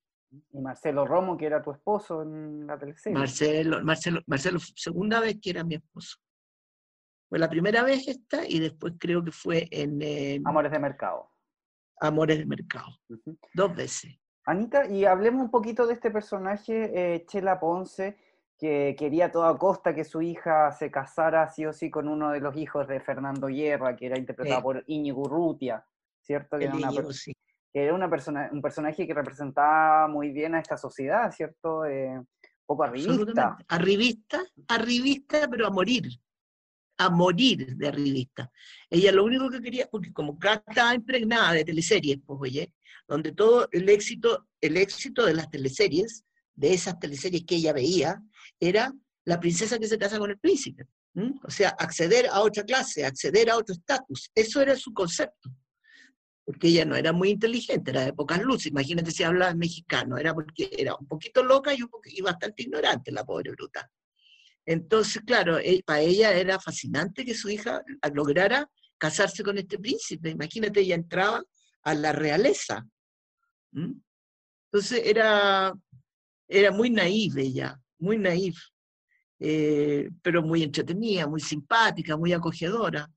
Y Marcelo Romo, que era tu esposo en la televisión. Marcelo, Marcelo, Marcelo, segunda vez que era mi esposo. Fue la primera vez esta y después creo que fue en... Amores de Mercado. Amores de Mercado. Dos veces. Anita, y hablemos un poquito de este personaje, eh, Chela Ponce, que quería a toda costa que su hija se casara sí o sí con uno de los hijos de Fernando Guerra, que era interpretado por Íñigo Urrutia, ¿cierto? Que sí que era una persona, un personaje que representaba muy bien a esta sociedad, ¿cierto? Eh, poco arribista. Arribista, arribista, pero a morir, a morir de arribista. Ella lo único que quería, porque como estaba impregnada de teleseries, pues oye, donde todo el éxito, el éxito de las teleseries, de esas teleseries que ella veía, era la princesa que se casa con el príncipe. O sea, acceder a otra clase, acceder a otro estatus. Eso era su concepto porque ella no era muy inteligente, era de pocas luces, imagínate si hablaba mexicano, era porque era un poquito loca y, un y bastante ignorante la pobre bruta. Entonces, claro, e, para ella era fascinante que su hija lograra casarse con este príncipe, imagínate, ella entraba a la realeza. Entonces era, era muy naive ella, muy naive, eh, pero muy entretenida, muy simpática, muy acogedora,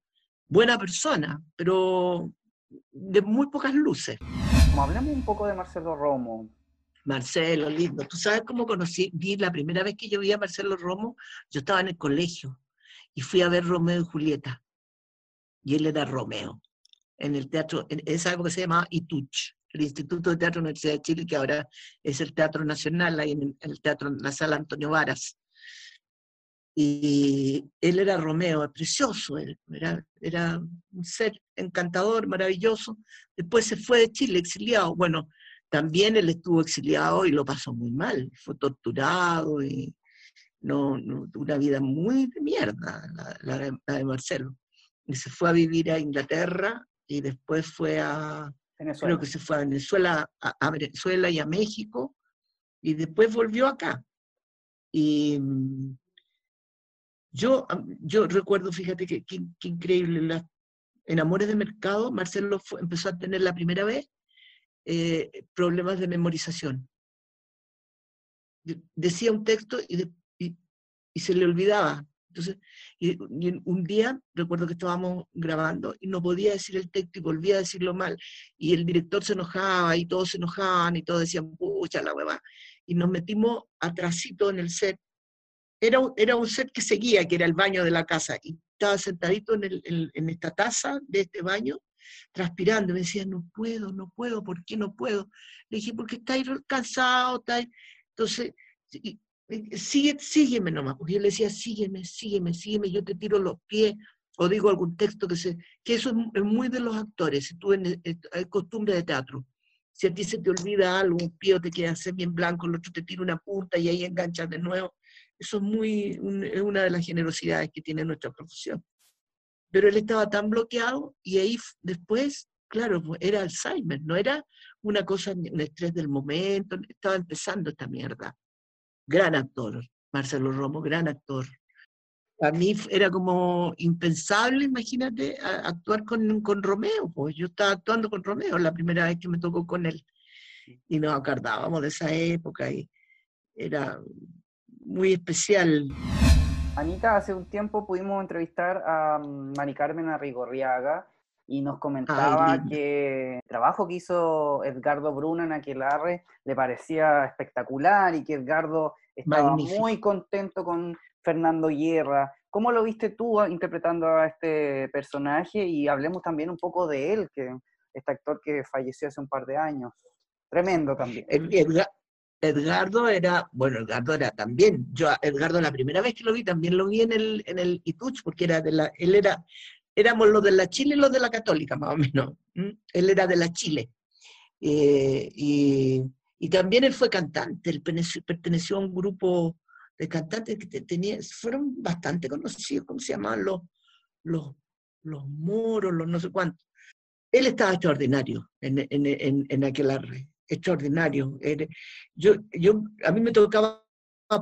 buena persona, pero de muy pocas luces. Como hablamos un poco de Marcelo Romo. Marcelo, lindo. ¿Tú sabes cómo conocí? Vi la primera vez que yo vi a Marcelo Romo, yo estaba en el colegio y fui a ver Romeo y Julieta. Y él era Romeo. En el teatro, en esa época se llamaba ITUCH, el Instituto de Teatro de la Universidad de Chile, que ahora es el Teatro Nacional, ahí en el teatro, en la sala Antonio Varas. Y él era Romeo, precioso, él, era, era un ser encantador, maravilloso. Después se fue de Chile exiliado. Bueno, también él estuvo exiliado y lo pasó muy mal. Fue torturado y no, una vida muy de mierda, la, de Marcelo. Y se fue a vivir a Inglaterra y después fue a, creo que se fue a Venezuela, a, Venezuela y a México, y después volvió acá. Y yo, yo recuerdo, fíjate qué que, increíble, en Amores de Mercado, Marcelo empezó a tener la primera vez eh, problemas de memorización. decía un texto y, y, se le olvidaba. Entonces, y, un día recuerdo que estábamos grabando y no podía decir el texto y volvía a decirlo mal. Y el director se enojaba y todos se enojaban y todos decían, pucha la hueva. Y nos metimos atrásito en el set. Era, era un set que seguía, que era el baño de la casa. Y estaba sentadito en, el, en, esta taza de este baño, transpirando. Me decía, no puedo, no puedo, ¿por qué no puedo? Le dije, porque estáis cansado, estáis... Entonces, Sigue, sígueme nomás, porque yo le decía, sígueme, sígueme, sígueme, yo te tiro los pies, o digo algún texto que se, que eso es, muy de los actores, si tú en, hay costumbre de teatro. Si a ti se te olvida algo, un pie te queda bien blanco, el otro te tira una punta y ahí enganchas de nuevo. Eso es muy, es una de las generosidades que tiene nuestra profesión. Pero él estaba tan bloqueado y ahí después, claro, pues, era Alzheimer, no era una cosa, un estrés del momento, estaba empezando esta mierda gran actor, Marcelo Romo, gran actor. A mí era como impensable, imagínate, actuar con, con Romeo, pues yo estaba actuando con Romeo la primera vez que me tocó con él. Y nos acordábamos de esa época y era muy especial. Anita, hace un tiempo pudimos entrevistar a mm, Mari Carmen Arrigorriaga y nos comentaba que el trabajo que hizo Edgardo Bruna en Aquelarre le parecía espectacular y que Edgardo estaba muy contento con Fernando Guerra. ¿Cómo lo viste tú ah, interpretando a este personaje? Y hablemos también un poco de él, que este actor que falleció hace un par de años. Tremendo también. Edgardo era, bueno, Edgardo era también, yo Edgardo la primera vez que lo vi, también lo vi en el, en el Ituch, porque era de la, él era éramos los de la Chile y los de la Católica, más o menos. Él era de la Chile. Eh, y, también él fue cantante, él perteneció, a un grupo de cantantes que tenía, fueron bastante conocidos, ¿cómo se llamaban? Los, los, los moros, los no sé cuántos. Él estaba extraordinario en, en, en, aquel arre, extraordinario. Yo, yo, a mí me tocaba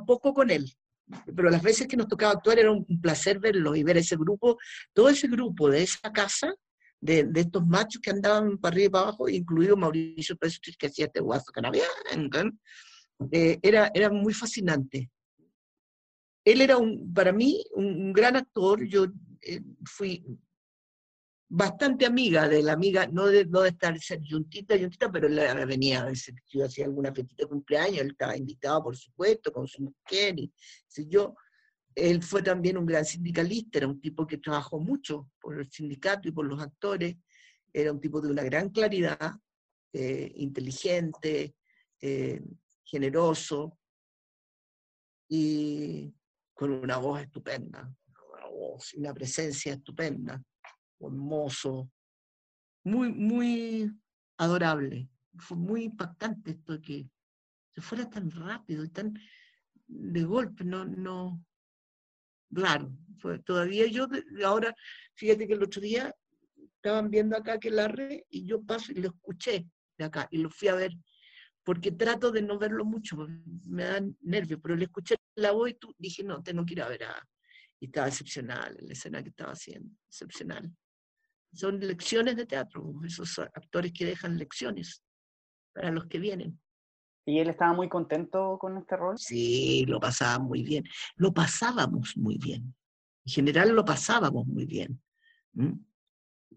poco con él, pero las veces que nos tocaba actuar era un placer verlo y ver ese grupo, todo ese grupo de esa casa, de, de estos machos que andaban para arriba y para abajo, incluido Mauricio Pérez, que hacía este guaso canadiano, eh, era, era muy fascinante. Él era, un, para mí, un, gran actor, yo eh, fui bastante amiga de la amiga, no de, no de estar juntita, juntita, pero él venía yo hacía alguna festita de cumpleaños, él estaba invitado, por supuesto, con su mujer, si yo, él fue también un gran sindicalista, era un tipo que trabajó mucho por el sindicato y por los actores, era un tipo de una gran claridad, eh, inteligente, eh, generoso, y con una voz estupenda, una voz, una presencia estupenda hermoso, muy, muy adorable. Fue muy impactante esto de que se fuera tan rápido y tan de golpe, no, no, fue, todavía yo, ahora, fíjate que el otro día estaban viendo acá que la red y yo paso y lo escuché de acá y lo fui a ver, porque trato de no verlo mucho, me dan nervios, pero le escuché la voz y tú, dije, no, tengo que ir a ver a... Y estaba excepcional, la escena que estaba haciendo, excepcional son lecciones de teatro, esos actores que dejan lecciones para los que vienen. ¿Y él estaba muy contento con este rol? Sí, lo pasaba muy bien. Lo pasábamos muy bien. En general lo pasábamos muy bien.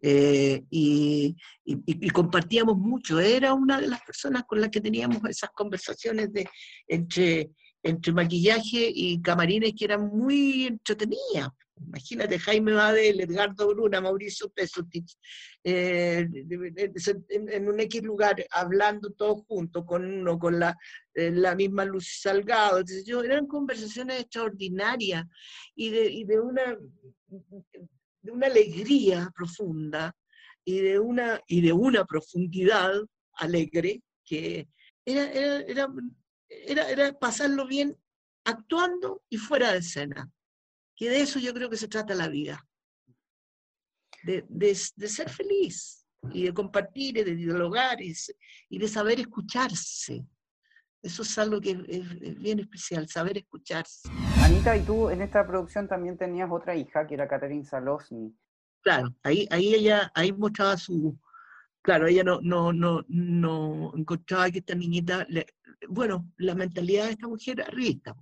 Eh, y, y, compartíamos mucho. Era una de las personas con las que teníamos esas conversaciones de, entre, entre maquillaje y camarines que eran muy entretenidas. Imagínate, Jaime Badel, Edgardo Bruna, Mauricio Pesutich, eh, en, un X lugar, hablando todos juntos, con uno, con la, eh, la misma Luz Salgado. yo, eran conversaciones extraordinarias y de, y de, una, de una alegría profunda y de una, y de una profundidad alegre que era, era, era, era pasarlo bien actuando y fuera de escena que de eso yo creo que se trata la vida, de, de, ser feliz y de compartir y de dialogar y, de saber escucharse. Eso es algo que es, bien especial, saber escucharse. Anita, y tú en esta producción también tenías otra hija, que era Catherine Salosny. Claro, ahí, ahí ella ahí mostraba su... Claro, ella no, no, no, no encontraba que esta niñita... bueno, la mentalidad de esta mujer arriba,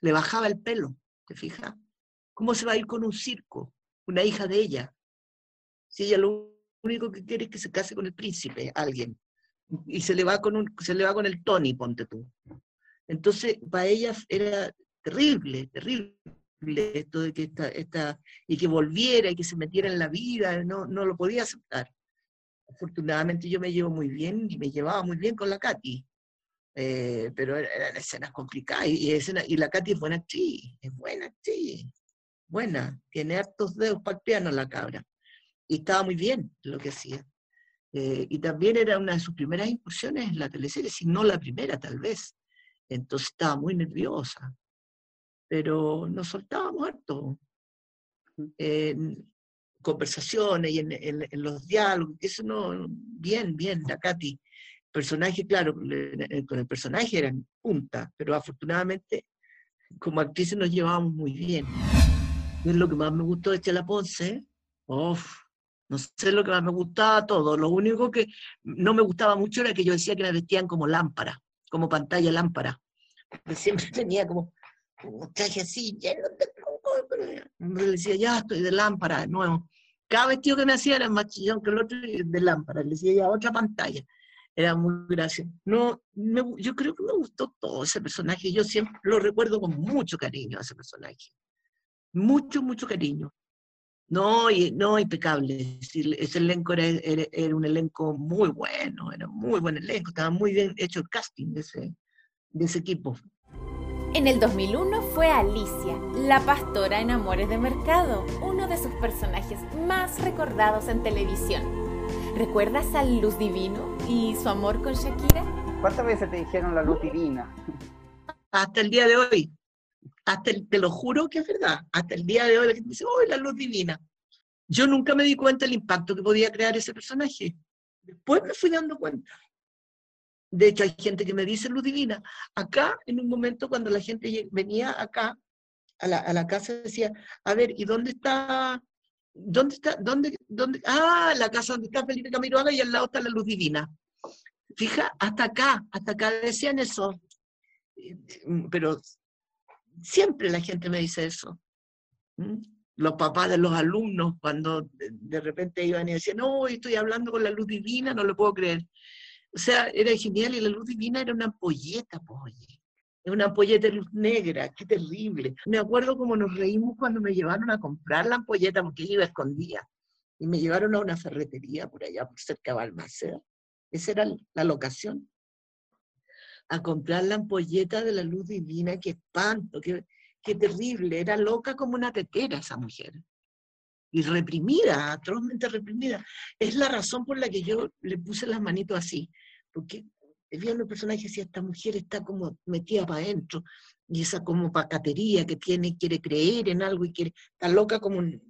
le bajaba el pelo, ¿te fijas? ¿Cómo se va a ir con un circo? Una hija de ella. Si ella lo único que quiere es que se case con el príncipe, alguien. Y se le va con, un, se le va con el Tony, ponte tú. Entonces, para ella era terrible, terrible esto de que esta, esta, y que volviera y que se metiera en la vida, no, no lo podía aceptar. Afortunadamente yo me llevo muy bien y me llevaba muy bien con la Katy, eh, pero eran escenas complicadas y, y la Katy es buena actriz, es buena actriz, buena, tiene hartos dedos para el piano la cabra y estaba muy bien lo que hacía. Eh, y también era una de sus primeras incursiones en la teleserie, si no la primera tal vez. Entonces estaba muy nerviosa, pero nos soltábamos harto en conversaciones y en, los diálogos, eso no, bien, bien, la Katy. Personaje, claro, con el personaje eran punta, pero afortunadamente como actrices nos llevábamos muy bien. Es lo que más me gustó de Chela Ponce. Uf, no sé lo que más me gustaba todo. Lo único que no me gustaba mucho era que yo decía que me vestían como lámpara, como pantalla lámpara. siempre *laughs* tenía como un traje así, lleno de le decía, ya estoy de lámpara de nuevo. Cada vestido que me hacía era más chillón que el otro de lámpara. Le decía, ya otra pantalla. Era muy gracioso. No, yo creo que me gustó todo ese personaje. Yo siempre lo recuerdo con mucho cariño a ese personaje. Mucho, mucho cariño. No, y, no impecable. Ese elenco era, era, un elenco muy bueno, era un muy buen elenco, estaba muy bien hecho el casting de ese, de ese equipo. En el 2001 fue Alicia, la pastora en Amores de Mercado, uno de sus personajes más recordados en televisión. ¿Recuerdas a Luz Divino y su amor con Shakira? ¿Cuántas veces te dijeron la luz divina? Hasta el día de hoy hasta te lo juro que es verdad, hasta el día de hoy la gente dice, ¡oh, la luz divina! Yo nunca me di cuenta del impacto que podía crear ese personaje. Después me fui dando cuenta. De hecho, hay gente que me dice luz divina. Acá, en un momento, cuando la gente venía acá, a la, a la casa, decía, a ver, ¿y dónde está? ¿Dónde está? ¿Dónde, dónde? Ah, la casa donde está Felipe Camiroaga y al lado está la luz divina. Fija, hasta acá, hasta acá decían eso. Eh, pero Siempre la gente me dice eso. Los papás de los alumnos, cuando de repente iban y decían, no, estoy hablando con la luz divina, no lo puedo creer. O sea, era genial y la luz divina era una ampolleta, pues, oye. Una ampolleta de luz negra, qué terrible. Me acuerdo como nos reímos cuando me llevaron a comprar la ampolleta porque yo iba escondida. Y me llevaron a una ferretería por allá, por cerca de Balmaceda. Esa era la locación a comprar la ampolleta de la luz divina, qué espanto, qué, qué terrible, era loca como una tetera esa mujer. Y reprimida, atrozmente reprimida. Es la razón por la que yo le puse las manitos así, porque viendo el personaje decía, esta mujer está como metida para adentro, y esa como pacatería que tiene, quiere creer en algo y quiere, está loca como un...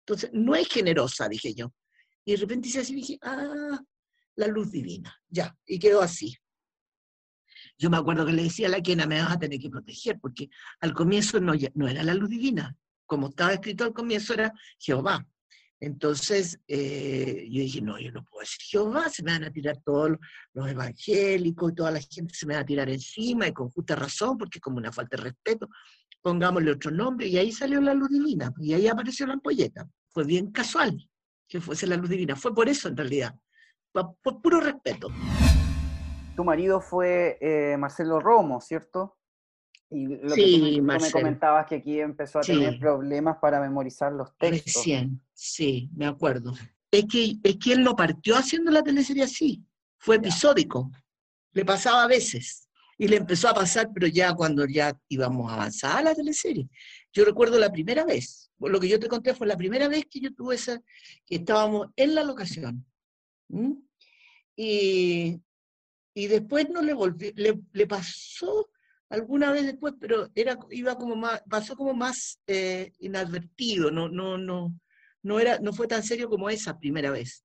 Entonces, no es generosa, dije yo. Y de repente hice así, dije, ah, la luz divina, ya, y quedó así. Yo me acuerdo que le decía a la quena, me vas a tener que proteger, porque al comienzo no, no era la luz divina, como estaba escrito al comienzo era Jehová. Entonces eh, yo dije, no, yo no puedo decir Jehová, se me van a tirar todos los evangélicos y toda la gente se me va a tirar encima y con justa razón, porque es como una falta de respeto, pongámosle otro nombre y ahí salió la luz divina y ahí apareció la ampolleta. Fue bien casual que fuese la luz divina, fue por eso en realidad, por puro respeto tu marido fue eh, Marcelo Romo, ¿cierto? Y lo que tú, me comentabas que aquí empezó a tener problemas para memorizar los textos. Recién, sí, me acuerdo. Es que, es que él no partió haciendo la teleserie así, fue episódico, le pasaba a veces. Y le empezó a pasar, pero ya cuando ya íbamos a avanzar a la teleserie. Yo recuerdo la primera vez, lo que yo te conté fue la primera vez que yo tuve esa, que estábamos en la locación. Y y después no le volvió, le, pasó alguna vez después, pero era, iba como más, pasó como más eh, inadvertido, no, no, no, no, era, no fue tan serio como esa primera vez.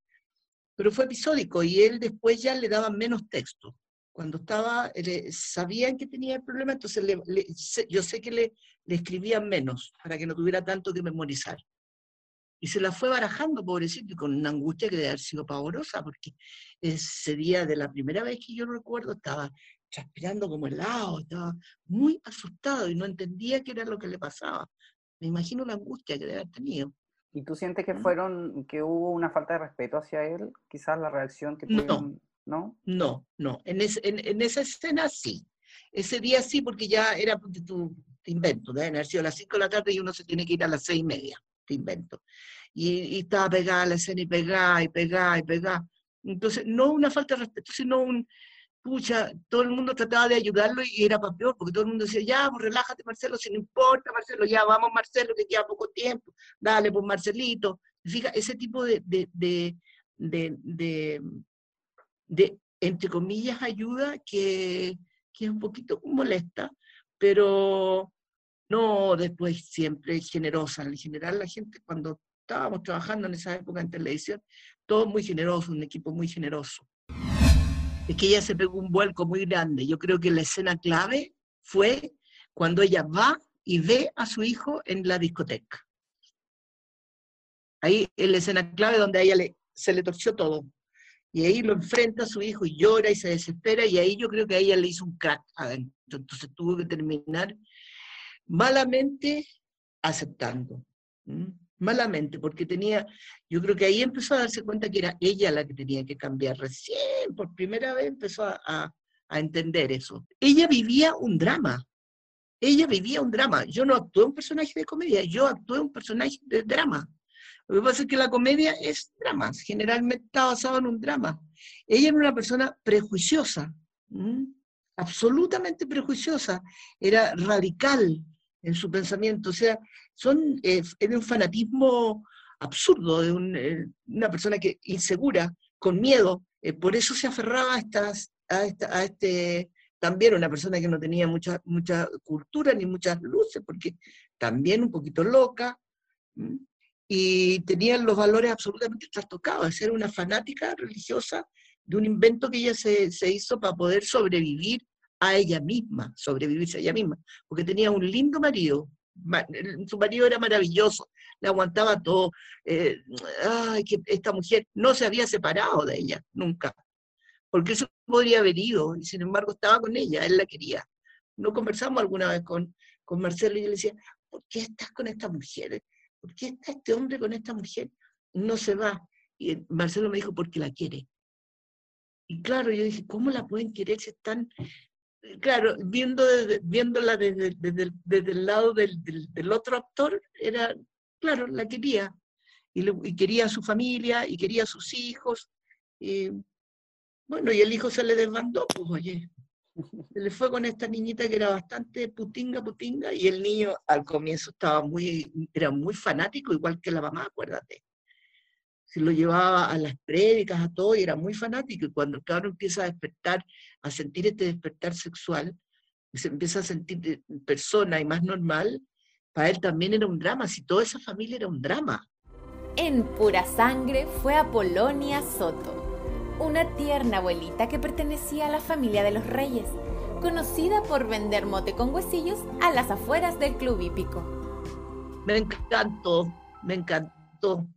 Pero fue episódico y él después ya le daba menos texto. Cuando estaba, sabían que tenía el problema, entonces yo sé que le, le escribían menos para que no tuviera tanto que memorizar. Y se la fue barajando, pobrecito, y con una angustia que debe haber sido pavorosa, porque ese día de la primera vez que yo recuerdo estaba transpirando como helado, estaba muy asustado y no entendía qué era lo que le pasaba. Me imagino la angustia que debe haber tenido. ¿Y tú sientes que ¿Mm? fueron, que hubo una falta de respeto hacia él? Quizás la reacción que No. tuvieron, ¿no? No, no. En, ese- en, en esa escena sí. Ese día sí, porque ya era, te invento, deben haber sido a las 5 de la tarde y uno se tiene que ir a las seis y media, te invento. Y, y estaba pegada a la escena y pegada y pegada y pegada. Entonces, no una falta de respeto, sino un, pucha, todo el mundo trataba de ayudarlo y era para peor, porque todo el mundo decía, ya, pues relájate, Marcelo, si no importa, Marcelo, ya vamos, Marcelo, que queda poco tiempo, dale, pues Marcelito. Fija, ese tipo de, de, de, de, de, de, entre comillas, ayuda que, que es un poquito molesta, pero no después siempre generosa. En general, la gente cuando estábamos trabajando en esa época en televisión, todo muy generoso, un equipo muy generoso. Es que ella se pegó un vuelco muy grande. Yo creo que la escena clave fue cuando ella va y ve a su hijo en la discoteca. Ahí es la escena clave donde a ella se le torció todo. Y ahí lo enfrenta a su hijo y llora y se desespera y ahí yo creo que a ella le hizo un crack. Entonces tuvo que terminar malamente aceptando. Malamente, porque tenía, yo creo que ahí empezó a darse cuenta que era ella la que tenía que cambiar. Recién, por primera vez, empezó a, entender eso. Ella vivía un drama. Ella vivía un drama. Yo no actué un personaje de comedia, yo actué un personaje de drama. Lo que pasa es que la comedia es drama, generalmente está basado en un drama. Ella era una persona prejuiciosa, absolutamente prejuiciosa, era radical en su pensamiento, o sea, son, eh, era un fanatismo absurdo de eh, una persona que insegura, con miedo, eh, por eso se aferraba a, esta- a este, también una persona que no tenía mucha, mucha cultura ni muchas luces, porque también un poquito loca, y tenían los valores absolutamente trastocados, era una fanática religiosa de un invento que ella se, se hizo para poder sobrevivir a ella misma, sobrevivirse a ella misma, porque tenía un lindo marido, su marido era maravilloso, le aguantaba todo, eh, ay, que esta mujer no se había separado de ella, nunca, porque eso podría haber ido, y sin embargo estaba con ella, él la quería. No conversamos alguna vez con, con Marcelo y yo le decía, ¿por qué estás con esta mujer? ¿Por qué está este hombre con esta mujer? No se va. Y el- Marcelo me dijo, porque la quiere. Y claro, yo dije, ¿cómo la pueden querer si están, claro, viendo viéndola desde, desde desde el lado del, del- otro actor, era, claro, la quería. Y, le- quería a su familia, y quería a sus hijos. Y, bueno, y el hijo se le desbandó, pues oye. Se le fue con esta niñita que era bastante putinga, putinga, y el niño al comienzo estaba muy, era muy fanático, igual que la mamá, acuérdate. Se lo llevaba a las prédicas, a todo, y era muy fanático, y cuando el cabrón empieza a despertar, a sentir este despertar sexual, se empieza a sentir de- persona y más normal, para él también era un drama, si toda esa familia era un drama. En pura sangre fue Apolonia Soto, una tierna abuelita que pertenecía a la familia de los reyes, conocida por vender mote con huesillos a las afueras del club hípico. Me encantó, me encantó.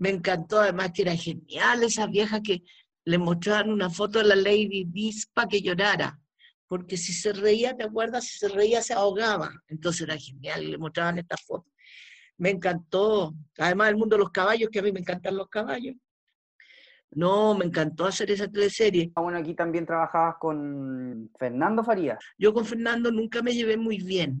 Me encantó además que era genial esa vieja que le mostraban una foto de la Lady Dis para que llorara. Porque si se reía, ¿te acuerdas? Si se reía se ahogaba. Entonces era genial, y le mostraban esta foto. Me encantó. Además el mundo de los caballos, que a mí me encantan los caballos. No, me encantó hacer esa teleserie. Ah, Bueno, aquí también trabajabas con Fernando Farías. Yo con Fernando nunca me llevé muy bien.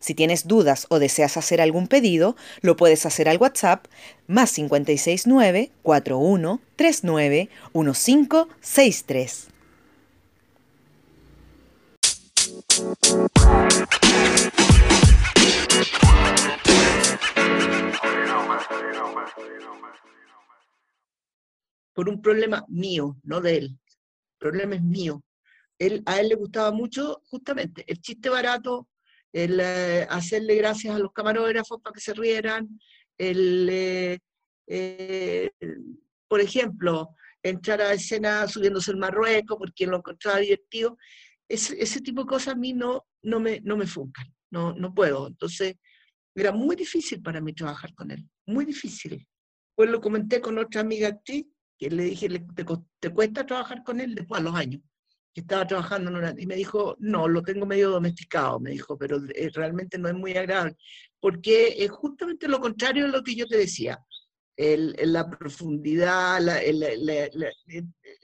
Si tienes dudas o deseas hacer algún pedido, lo puedes hacer al WhatsApp más 569 41 39 1563. por un problema mío, no de él. El problema es mío. él, a él le gustaba mucho justamente el chiste barato, el eh, hacerle gracias a los camarógrafos para que se rieran, el, eh, eh, por ejemplo, entrar a escena subiéndose el Marruecos porque lo encontraba divertido. Ese, tipo de cosas a mí no, no, me, no me funcan, no, no puedo. Entonces, era muy difícil para mí trabajar con él, muy difícil. Pues lo comenté con otra amiga actriz, que le dije, ¿te, te cuesta trabajar con él después a los años? Que estaba trabajando en una, y me dijo, no, lo tengo medio domesticado, me dijo, pero eh, realmente no es muy agradable, porque es justamente lo contrario de lo que yo te decía, el, la profundidad, la,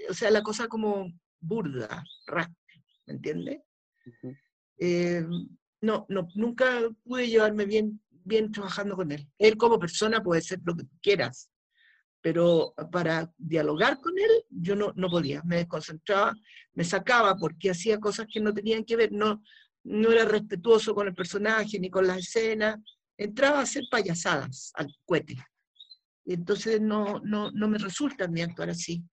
o sea, la cosa como burda, ¿me entiendes? Eh, no, no, nunca pude llevarme bien, bien trabajando con él. Él como persona puede ser lo que quieras, pero para dialogar con él yo no, no podía, me desconcentraba, me sacaba porque hacía cosas que no tenían que ver, no, no era respetuoso con el personaje ni con la escena, entraba a hacer payasadas al cohete. Entonces no, no, no me resulta a mí actuar así.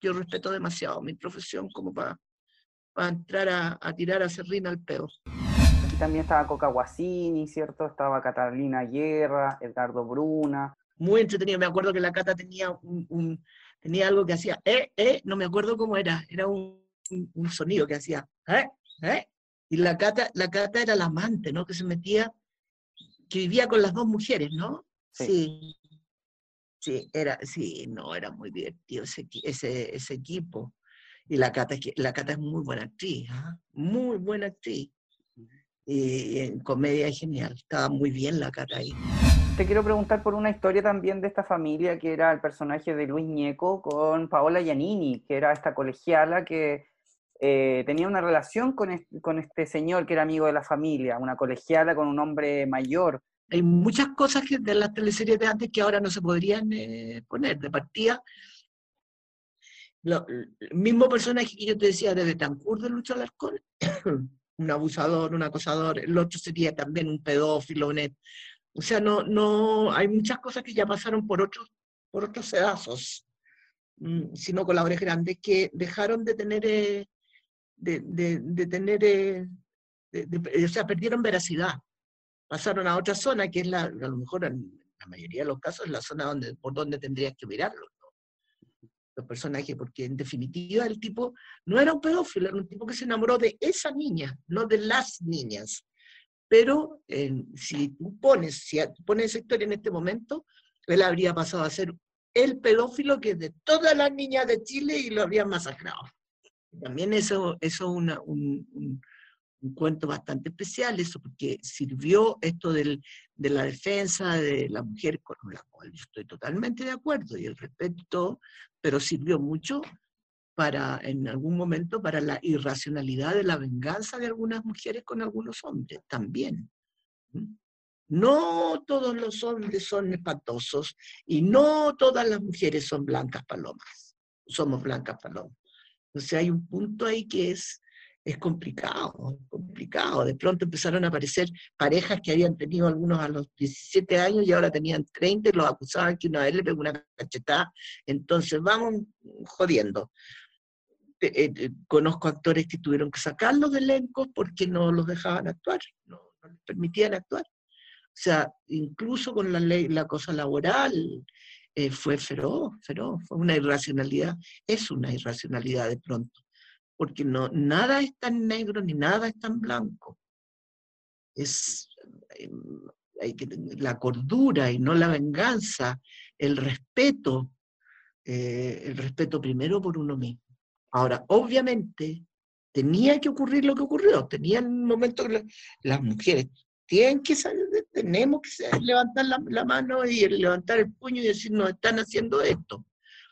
Yo respeto demasiado mi profesión como para, para entrar a, a tirar a serrina al peor. Aquí también estaba Coca Guasini, ¿cierto? Estaba Catalina Guerra, Edgardo Bruna, muy entretenido. Me acuerdo que la Cata tenía, un, tenía algo que hacía, eh, eh, no me acuerdo cómo era, era un, un sonido que hacía, eh, eh. Y la Cata, la Cata era la amante, ¿no? Que se metía, que vivía con las dos mujeres, ¿no? Sí. Sí, era, sí, no, era muy divertido ese, ese, ese equipo. Y la Cata, la Cata es muy buena actriz, ¿ah? muy buena actriz. Y en comedia es genial, estaba muy bien la Cata ahí. Te quiero preguntar por una historia también de esta familia, que era el personaje de Luis Ñeco con Paola Giannini, que era esta colegiala que eh, tenía una relación con este, con este señor que era amigo de la familia, una colegiala con un hombre mayor. Hay muchas cosas que de las teleseries de antes que ahora no se podrían eh, poner. De partida, lo, el mismo personaje que yo te decía de Betancourt de Lucho Alarcón, *coughs* un abusador, un acosador, el otro sería también un pedófilo, un, o sea, no, no, hay muchas cosas que ya pasaron por otros, por otros sedazos, mm, sino colabores grandes, que dejaron de tener, eh, de, de, tener, eh, o sea, perdieron veracidad. Pasaron a otra zona, que es la, a lo mejor en la mayoría de los casos, la zona donde, por donde tendrías que mirarlo. Los personajes, porque en definitiva el tipo no era un pedófilo, era un tipo que se enamoró de esa niña, no de las niñas. Pero si tú pones, si pones esa historia en este momento, él habría pasado a ser el pedófilo que es de todas las niñas de Chile y lo habrían masacrado. También eso es un, un, cuento bastante especial, eso porque sirvió esto del, de la defensa de la mujer, con la cual yo estoy totalmente de acuerdo y el respeto, pero sirvió mucho para, en algún momento, para la irracionalidad de la venganza de algunas mujeres con algunos hombres también. No todos los hombres son espantosos y no todas las mujeres son blancas palomas. Somos blancas palomas. Entonces hay un punto ahí que es, es complicado, complicado. De pronto empezaron a aparecer parejas que habían tenido algunos a los 17 años y ahora tenían 30 y los acusaban que una vez le pegó una cachetada. Entonces vamos jodiendo. Eh, eh, conozco actores que tuvieron que sacarlos del elenco porque no los dejaban actuar, no, les permitían actuar. O sea, incluso con la ley, la cosa laboral, eh, fue feroz, feroz, fue una irracionalidad, es una irracionalidad de pronto, porque no, nada es tan negro ni nada es tan blanco. Es hay que, la cordura y no la venganza, el respeto, el respeto primero por uno mismo. Ahora, obviamente, tenía que ocurrir lo que ocurrió, tenía un momento que las mujeres tienen que tenemos que levantar la, mano y levantar el puño y decir, no están haciendo esto.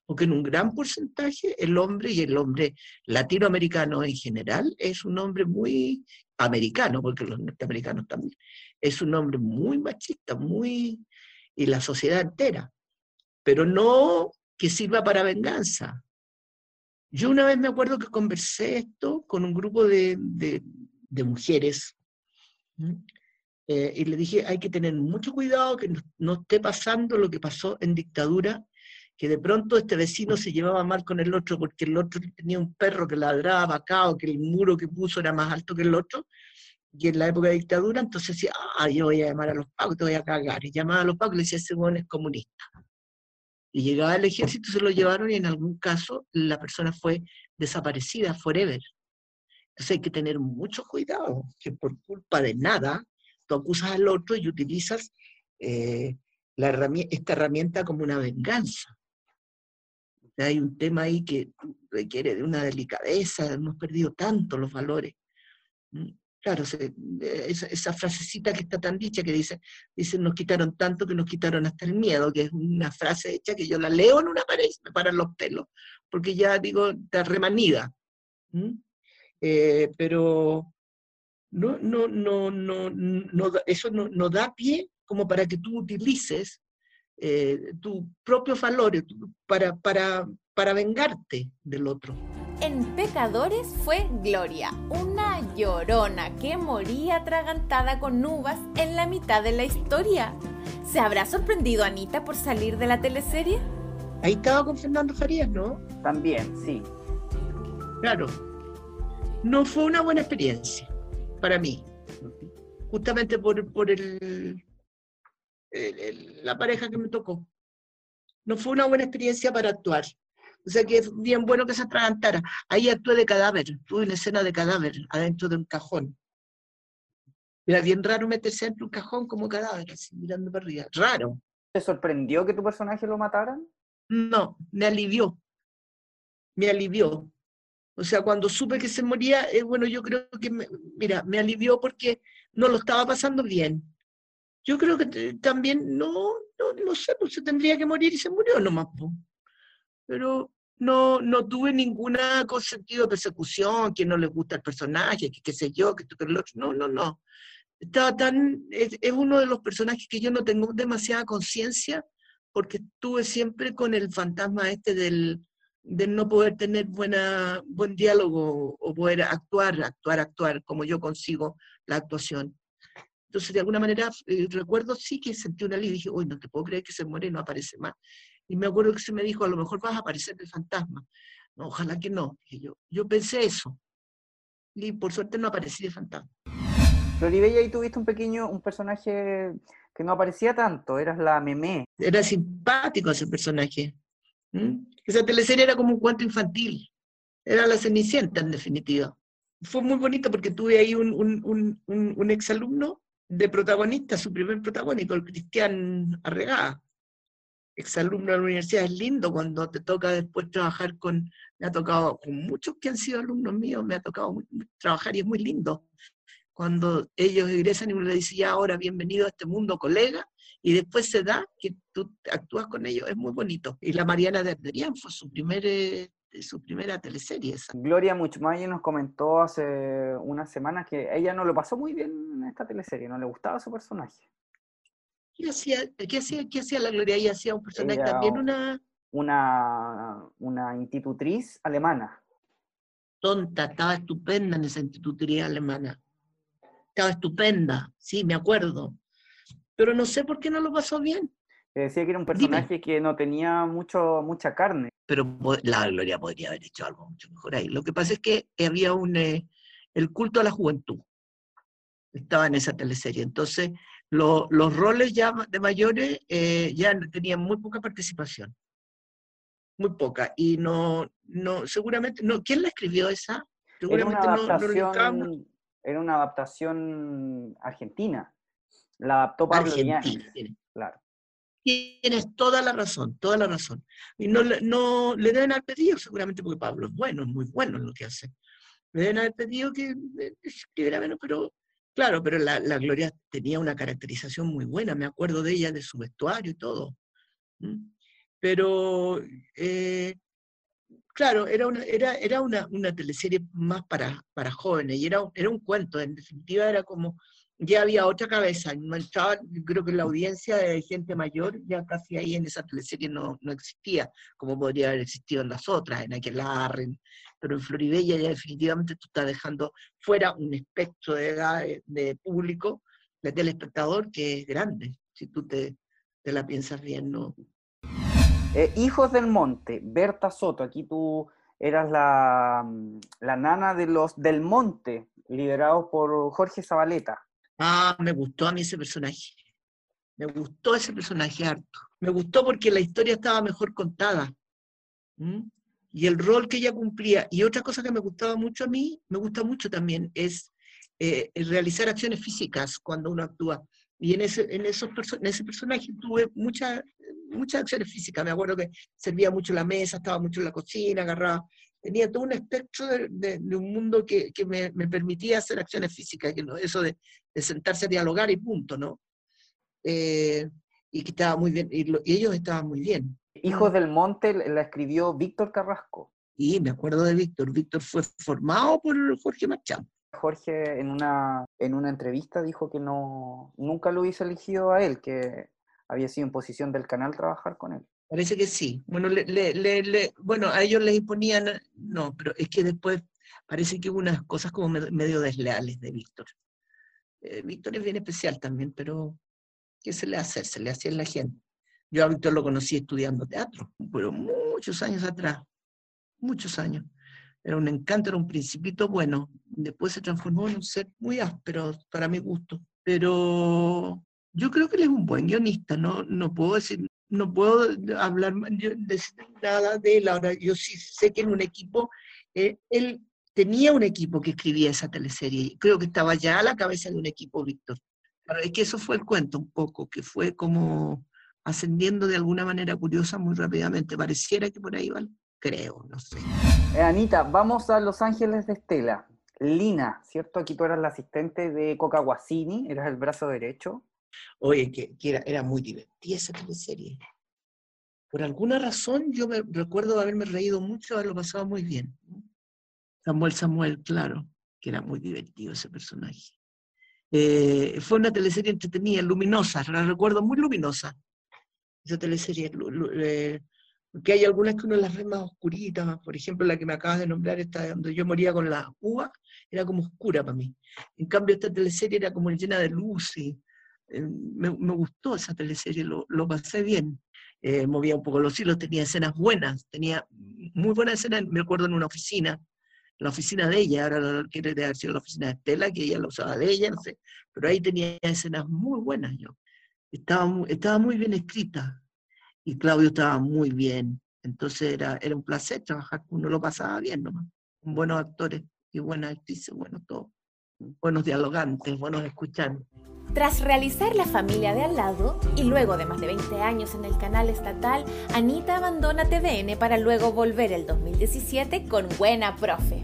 Porque en un gran porcentaje el hombre y el hombre latinoamericano en general es un hombre muy americano, porque los norteamericanos también, es un hombre muy machista, muy, y la sociedad entera, pero no que sirva para venganza, yo una vez me acuerdo que conversé esto con un grupo de, mujeres eh, y le dije, hay que tener mucho cuidado que no, esté pasando lo que pasó en dictadura, que de pronto este vecino se llevaba mal con el otro porque el otro tenía un perro que ladraba acá o que el muro que puso era más alto que el otro, y en la época de dictadura, entonces decía, ah, yo voy a llamar a los pagos, te voy a cagar. Y llamaba a los pagos y le decía, ese es comunista. Y llegaba el ejército, se lo llevaron y en algún caso la persona fue desaparecida, forever. Entonces hay que tener mucho cuidado, que por culpa de nada, tú acusas al otro y utilizas eh, esta herramienta como una venganza. hay un tema ahí que requiere de una delicadeza, hemos perdido tanto los valores. Claro, esa, frasecita que está tan dicha que dice, dice, nos quitaron tanto que nos quitaron hasta el miedo, que es una frase hecha que yo la leo en una pared y me paran los pelos, porque ya digo, está remanida. Eh, pero no, no, no, no, no, eso no, da pie como para que tú utilices eh, tus propios valores para, para, para vengarte del otro en Pecadores fue Gloria, una llorona que moría atragantada con uvas en la mitad de la historia. ¿Se habrá sorprendido Anita por salir de la teleserie? Ahí estaba con Fernando Farías, ¿no? También, sí. Claro. No fue una buena experiencia para mí, justamente por, por el, la pareja que me tocó. No fue una buena experiencia para actuar. O sea que es bien bueno que se atragantara. Ahí actué de cadáver, tuve una escena de cadáver adentro de un cajón. Era bien raro meterse dentro de un cajón como cadáver, así mirando para arriba. Raro. ¿Te sorprendió que tu personaje lo mataran? No, me alivió. Me alivió. O sea, cuando supe que se moría, eh, bueno, yo creo que, mira, me alivió porque no lo estaba pasando bien. Yo creo que también, no, no, no sé, pues se tendría que morir y se murió nomás pero no, no tuve ninguna sentido de persecución, que no le gusta el personaje, que qué sé yo, que esto, que lo otro. No, no, no. Estaba tan, es, uno de los personajes que yo no tengo demasiada conciencia porque estuve siempre con el fantasma este del, no poder tener buena, buen diálogo o poder actuar, actuar, actuar, como yo consigo la actuación. Entonces, de alguna manera, eh, recuerdo sí que sentí una alivio y dije, uy, no te puedo creer que se muere y no aparece más. Y me acuerdo que se me dijo, a lo mejor vas a aparecer el fantasma. No, ojalá que no. yo, yo pensé eso. Y por suerte no aparecí de fantasma. Floribella, ahí tuviste un pequeño, un personaje que no aparecía tanto, eras la meme. Era simpático ese personaje. Esa teleserie era como un cuento infantil. Era la Cenicienta, en definitiva. Fue muy bonito porque tuve ahí un, un, un, un exalumno de protagonista, su primer protagónico, el Cristian Arregada exalumno de la universidad, es lindo cuando te toca después trabajar con, me ha tocado con muchos que han sido alumnos míos, me ha tocado trabajar y es muy lindo. Cuando ellos egresan y uno le dice, ya ahora bienvenido a este mundo, colega, y después se da que tú actúas con ellos, es muy bonito. Y la Mariana de Arderian fue su, primer, eh, su primera teleserie. Gloria Muchmayer nos comentó hace unas semanas que ella no lo pasó muy bien en esta teleserie, no le gustaba su personaje. ¿Qué hacía, qué hacía, qué hacía la Gloria? Ella hacía un personaje también, una... Una, una institutriz alemana. Tonta, estaba estupenda en esa institutriz alemana. Estaba estupenda, sí, me acuerdo. Pero no sé por qué no lo pasó bien. decía que era un personaje que no tenía mucho, mucha carne. Pero la Gloria podría haber hecho algo mucho mejor ahí. Lo que pasa es que había un, eh, el culto a la juventud. Estaba en esa teleserie. Entonces, los roles ya de mayores eh, ya tenían muy poca participación, muy poca, y no, no, seguramente, no, ¿quién la escribió esa? Seguramente era una adaptación, era una adaptación argentina, la adaptó Pablo Argentina, claro. Tienes toda la razón, toda la razón. Y no, no le deben haber pedido, seguramente, porque Pablo es bueno, es muy bueno en lo que hace. Le deben haber pedido que eh, escribiera menos, pero Claro, pero la, Gloria tenía una caracterización muy buena, me acuerdo de ella, de su vestuario y todo. Pero, eh, claro, era una, era, era una, una teleserie más para, para jóvenes y era, era un cuento, en definitiva era como ya había otra cabeza, no estaba, creo que la audiencia de gente mayor ya casi ahí en esa teleserie no, no existía, como podría haber existido en las otras, en aquel Arren, pero en Floribella ya definitivamente tú estás dejando fuera un espectro de edad de, público, de telespectador, que es grande, si tú te, te la piensas bien, ¿no? Eh, Hijos del Monte, Berta Soto, aquí tú eras la, mm, la nana de los del Monte, liderados por Jorge Zabaleta. Ah, me gustó a mí ese personaje. Me gustó ese personaje harto. Me gustó porque la historia estaba mejor contada. ¿m? Y el rol que ella cumplía. Y otra cosa que me gustaba mucho a mí, me gusta mucho también, es eh, realizar acciones físicas cuando uno actúa. Y en ese, en esos en ese personaje tuve muchas muchas acciones físicas. Me acuerdo que servía mucho la mesa, estaba mucho en la cocina, agarraba. Tenía todo un espectro de, de- de un mundo que, que me, me permitía hacer acciones físicas, que no, eso de, de sentarse a dialogar y punto, ¿no? Eh, y que estaba muy bien, y, lo- y ellos estaban muy bien. Hijos del Monte la escribió Víctor Carrasco. Y me acuerdo de Víctor. Víctor fue formado por Jorge Machado. Jorge en una, en una entrevista dijo que no, nunca lo hubiese elegido a él, que había sido en posición del canal trabajar con él. Parece que sí. Bueno, le, le- le- le- bueno, a ellos les imponían, no, pero es que después parece que hubo unas cosas como med- medio desleales de Víctor. Eh, Víctor es bien especial también, pero ¿qué se le hace? Se le hacía en la gente. Yo a Víctor lo conocí estudiando teatro, pero muchos años atrás, muchos años. Era un encanto, era un principito bueno. Después se transformó en un ser muy áspero para mi gusto. Pero yo creo que él es un buen guionista, no, no puedo decir, no puedo hablar decir nada de él. Ahora, yo sí sé que en un equipo, eh, él tenía un equipo que escribía esa teleserie. Creo que estaba ya a la cabeza de un equipo, Víctor. Claro, es que eso fue el cuento un poco, que fue como ascendiendo de alguna manera curiosa muy rápidamente. Pareciera que por ahí va, creo, no sé. Eh, Anita, vamos a Los Ángeles de Estela. Lina, ¿cierto? Aquí tú eras la asistente de Coca Guasini, eras el brazo derecho. Oye, que, que era, era muy divertida esa teleserie. Por alguna razón yo me recuerdo haberme reído mucho, haberlo pasado muy bien. Samuel Samuel, claro, que era muy divertido ese personaje. Eh, fue una teleserie entretenida, luminosa, la recuerdo muy luminosa. Esa teleserie, eh, porque hay algunas que uno las ve más oscuritas, por ejemplo la que me acabas de nombrar, esta donde yo moría con la uva, era como oscura para mí. En cambio esta teleserie era como llena de y, eh, me, gustó esa teleserie, lo, lo pasé bien. Eh, movía un poco los hilos, tenía escenas buenas, tenía muy buenas escenas, me acuerdo en una oficina, la oficina de ella, ahora quiere haber la oficina de Estela, que ella la usaba de ella, no sé, pero ahí tenía escenas muy buenas yo. Estaba, estaba muy bien escrita y Claudio estaba muy bien, entonces era, era un placer trabajar, uno lo pasaba bien nomás, con buenos actores y buenas actrices, bueno, todo, buenos dialogantes, buenos escuchantes. Tras realizar La familia de al lado y luego de más de 20 años en el canal estatal, Anita abandona TVN para luego volver el 2017 con Buena Profe.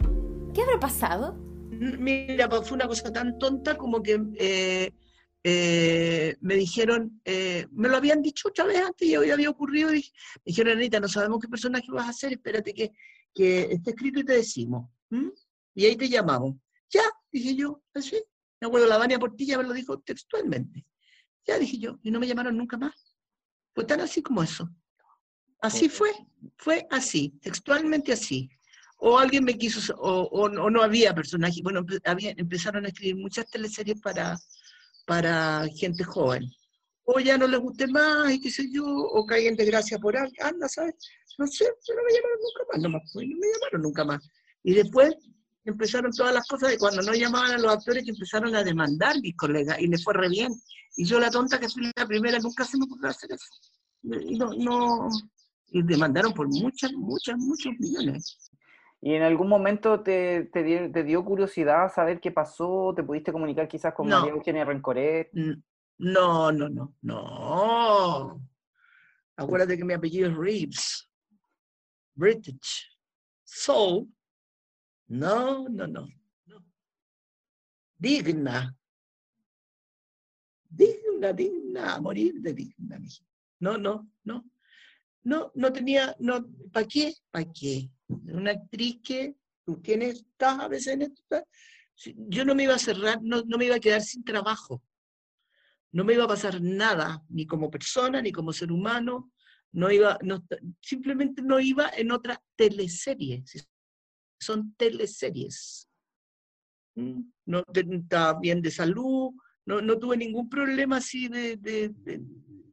¿Qué habrá pasado? Mira, pues fue una cosa tan tonta como que eh, eh, me dijeron, eh, me lo habían dicho otra vez antes y hoy había ocurrido, y dije- me dijeron, Anita, no sabemos qué personaje vas a hacer, espérate que, que esté escrito y te decimos. Y ahí te llamamos. Ya, dije yo, así. Me acuerdo, la Vania Portilla me lo dijo textualmente. Ya, dije yo, y no me llamaron nunca más. Fue tan así como eso. Así fue, fue así, textualmente así. O alguien me quiso, o, o no- o no había personaje. Bueno, empe- había- empezaron a escribir muchas teleseries para, para gente joven. O ya no les guste más, y qué sé yo, o caigan de gracia por algo, anda, ¿sabes? No sé, no me llamaron nunca más, nomás, pues, no me llamaron nunca más. Y después empezaron todas las cosas de cuando no llamaban a los actores que empezaron a demandar mis colegas, y les fue re bien. Y yo, la tonta que fui la primera, nunca se me ocurrió hacer eso. Y no, no, y demandaron por muchas, muchas, muchos millones. ¿Y en algún momento te, te, dio, te dio curiosidad saber qué pasó? ¿Te pudiste comunicar quizás con No. María Eugenia Rencoret? No, no, no, no. Acuérdate que mi apellido es Reeves. British. So, no, no, no. no. Digna. Digna, digna, a morir de digna. No, no, no. No, no tenía, no, ¿para qué? ¿Para qué? Una actriz que tú tienes, estás a veces en esto, yo no me iba a cerrar, no, no me iba a quedar sin trabajo no me iba a pasar nada, ni como persona, ni como ser humano, no iba, no, simplemente no iba en otra teleserie. Son teleseries. Mm, No estaba bien de salud, no, no tuve ningún problema así de, de- de-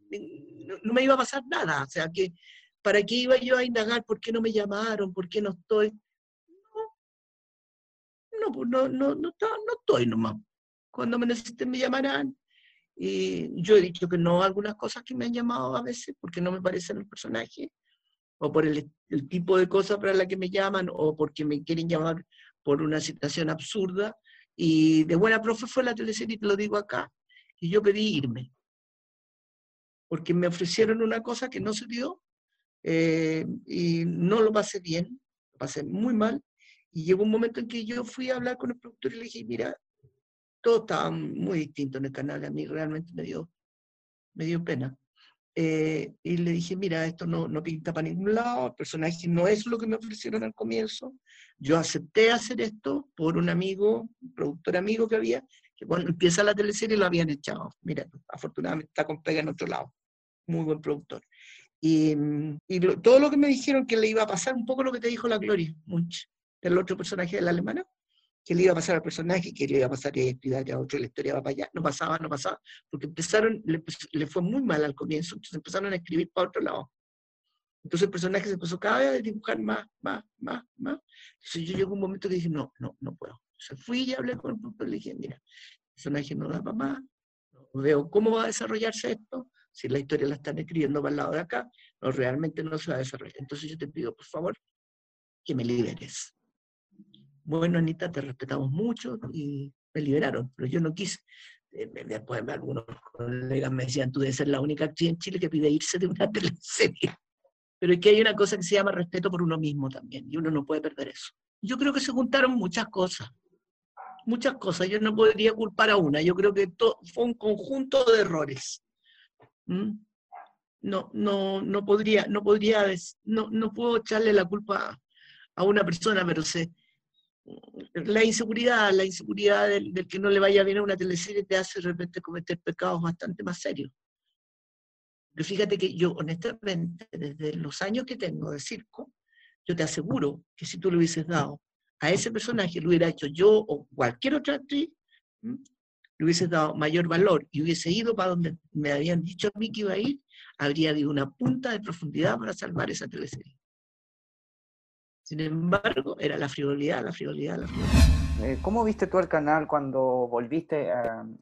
de- no, no me iba a pasar nada. O sea que ¿para qué iba yo a indagar por qué no me llamaron, por qué no estoy? No, pues no, no, no, no estoy nomás. Cuando me necesiten me llamarán. Y yo he dicho que no algunas cosas que me han llamado a veces porque no me parecen el personaje, o por el, el tipo de cosas para la que me llaman, o porque me quieren llamar por una situación absurda. Y de buena profe fue la teleserie, te lo digo acá, y yo pedí irme. Porque me ofrecieron una cosa que no se dio, eh, y no lo pasé bien, lo pasé muy mal, y llegó un momento en que yo fui a hablar con el productor y le dije, mira, todo estaba muy distinto en el canal, a mí realmente me dio, me dio pena. Eh, y le dije, mira, esto no, no pinta para ningún lado, el personaje no es lo que me ofrecieron al comienzo. Yo acepté hacer esto por un amigo, un productor amigo que había, que cuando empieza la teleserie lo habían echado. Mira, afortunadamente está con pega en otro lado. Muy buen productor. Y, y todo lo que me dijeron que le iba a pasar, un poco lo que te dijo la Gloria Munch, del otro personaje de la alemana, que le iba a pasar al personaje, que le iba a pasar y a otro, la historia va para allá. No pasaba, no pasaba, porque empezaron, le, fue muy mal al comienzo, entonces empezaron a escribir para otro lado. Entonces el personaje se empezó cada vez a dibujar más, más, más, más. Entonces yo llegó un momento que dije, no, no, no puedo. Entonces fui y hablé con el productor y le dije, mira, el personaje no da para más, no veo cómo va a desarrollarse esto, si la historia la están escribiendo para el lado de acá, no, realmente no se va a desarrollar. Entonces yo te pido, por favor, que me liberes bueno, Anita, te respetamos mucho y me liberaron, pero yo no quise. Eh, después algunos colegas me decían, tú debes ser la única actriz en Chile que pide irse de una *laughs* teleserie. Pero es que hay una cosa que se llama respeto por uno mismo también, y uno no puede perder eso. Yo creo que se juntaron muchas cosas, muchas cosas. Yo no podría culpar a una, yo creo que fue un conjunto de errores. ¿Mm? No, no, no podría, no podría, no, no puedo echarle la culpa a una persona, pero se, la inseguridad, la inseguridad del, que no le vaya bien a una teleserie te hace de repente cometer pecados bastante más serios. Pero fíjate que yo, honestamente, desde los años que tengo de circo, yo te aseguro que si tú le hubieses dado a ese personaje, lo hubiera hecho yo o cualquier otra actriz, le hubieses dado mayor valor y hubiese ido para donde me habían dicho a mí que iba a ir, habría habido una punta de profundidad para salvar esa teleserie. Sin embargo, era la frivolidad, la frivolidad, la frivolidad. Eh, ¿Cómo viste tú el canal cuando volviste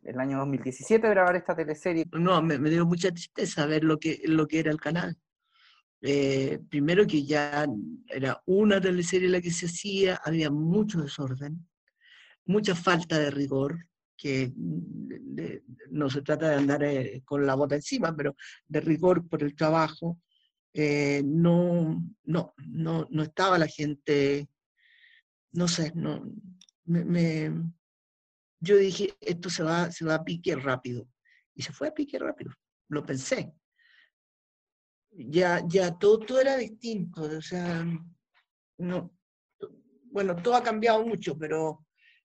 el año 2017 a grabar esta teleserie? No, me, dio mucha tristeza ver lo que, lo que era el canal. Eh, primero que ya era una teleserie la que se hacía, había mucho desorden, mucha falta de rigor, que no se trata de andar eh, con la bota encima, pero de rigor por el trabajo, eh, no, no, no, no estaba la gente, no sé, no, me, yo dije, esto se va, se va a pique rápido. Y se fue a pique rápido, lo pensé. Ya, ya todo, todo era distinto, o sea, no, bueno, todo ha cambiado mucho, pero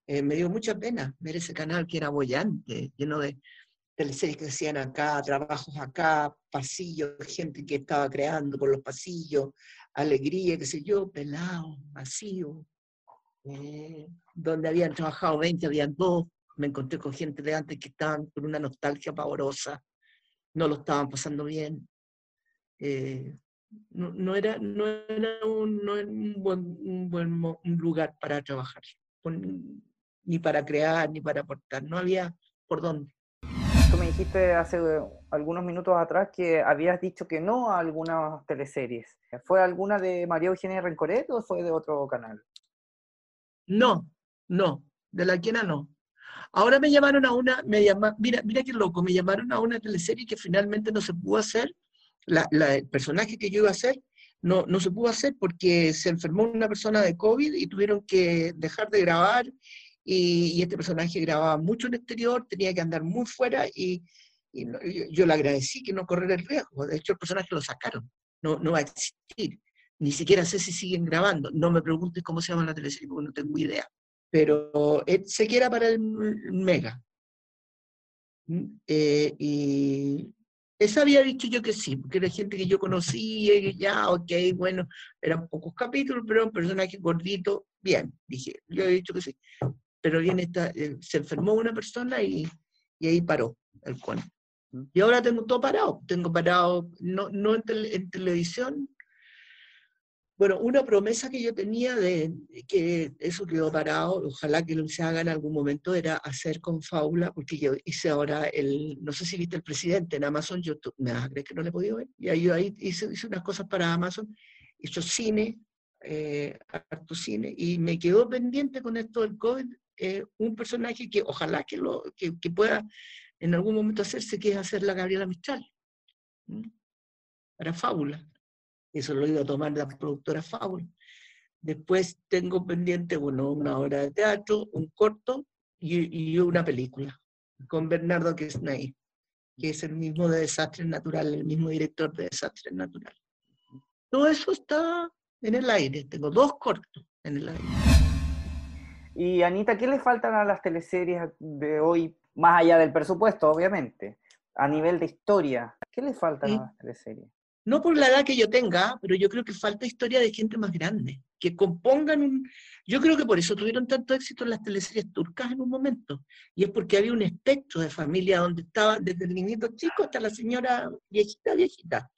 eh, me dio mucha pena ver ese canal que era bollante, lleno de, teleseries que hacían acá, trabajos acá, pasillos, gente que estaba creando por los pasillos, alegría, qué sé yo, pelado, vacío, eh, donde habían trabajado 20, habían dos, me encontré con gente de antes que estaban con una nostalgia pavorosa, no lo estaban pasando bien. Eh, no, era, no era, un, buen, un buen lugar para trabajar, ni para crear, ni para aportar, no había por dónde. Tú me dijiste hace algunos minutos atrás que habías dicho que no a algunas teleseries. ¿Fue alguna de María Eugenia Rencoret o fue de otro canal? No, no, de la quena no. Ahora me llamaron a una, me llama, mira, mira qué loco, me llamaron a una teleserie que finalmente no se pudo hacer. La, el personaje que yo iba a hacer no, no se pudo hacer porque se enfermó una persona de COVID y tuvieron que dejar de grabar y, este personaje grababa mucho en exterior, tenía que andar muy fuera y, yo, le agradecí que no corriera el riesgo. De hecho, el personaje lo sacaron, no, no va a existir. Ni siquiera sé si siguen grabando. No me preguntes cómo se llama la televisión porque no tengo idea. Pero eh, se quiera para el Mega. Mm, eh, y esa había dicho yo que sí, porque era gente que yo conocía y ya, ok, bueno, eran pocos capítulos, pero un personaje gordito, bien, dije, yo he dicho que sí pero bien está, eh, se enfermó una persona y, y ahí paró el cuento. Y ahora tengo todo parado, tengo parado, no, no en, televisión, Bueno, una promesa que yo tenía de que eso quedó parado, ojalá que lo se haga en algún momento, era hacer con Fábula, porque yo hice ahora el, no sé si viste el presidente en Amazon, yo me vas a creer que no le he podido ver, y ahí, ahí hice, hice unas cosas para Amazon, hizo cine, eh, harto cine, y me quedó pendiente con esto del COVID eh, un personaje que ojalá que, lo, que, pueda en algún momento hacerse, que es hacer la Gabriela Mistral, para Fábula. Eso lo iba a tomar la productora Fábula. Después tengo pendiente, bueno, una obra de teatro, un corto y, y una película con Bernardo Quesnay, que es el mismo de Desastres Naturales, el mismo director de Desastres Naturales. Todo eso está en el aire, tengo dos cortos en el aire. Y Anita, ¿qué le faltan a las teleseries de hoy, más allá del presupuesto, obviamente? A nivel de historia, ¿qué le faltan a las teleseries? no por la edad que yo tenga, pero yo creo que falta historia de gente más grande, que compongan un... Yo creo que por eso tuvieron tanto éxito las teleseries turcas en un momento, y es porque había un espectro de familia donde estaba desde el niñito chico hasta la señora viejita, viejita.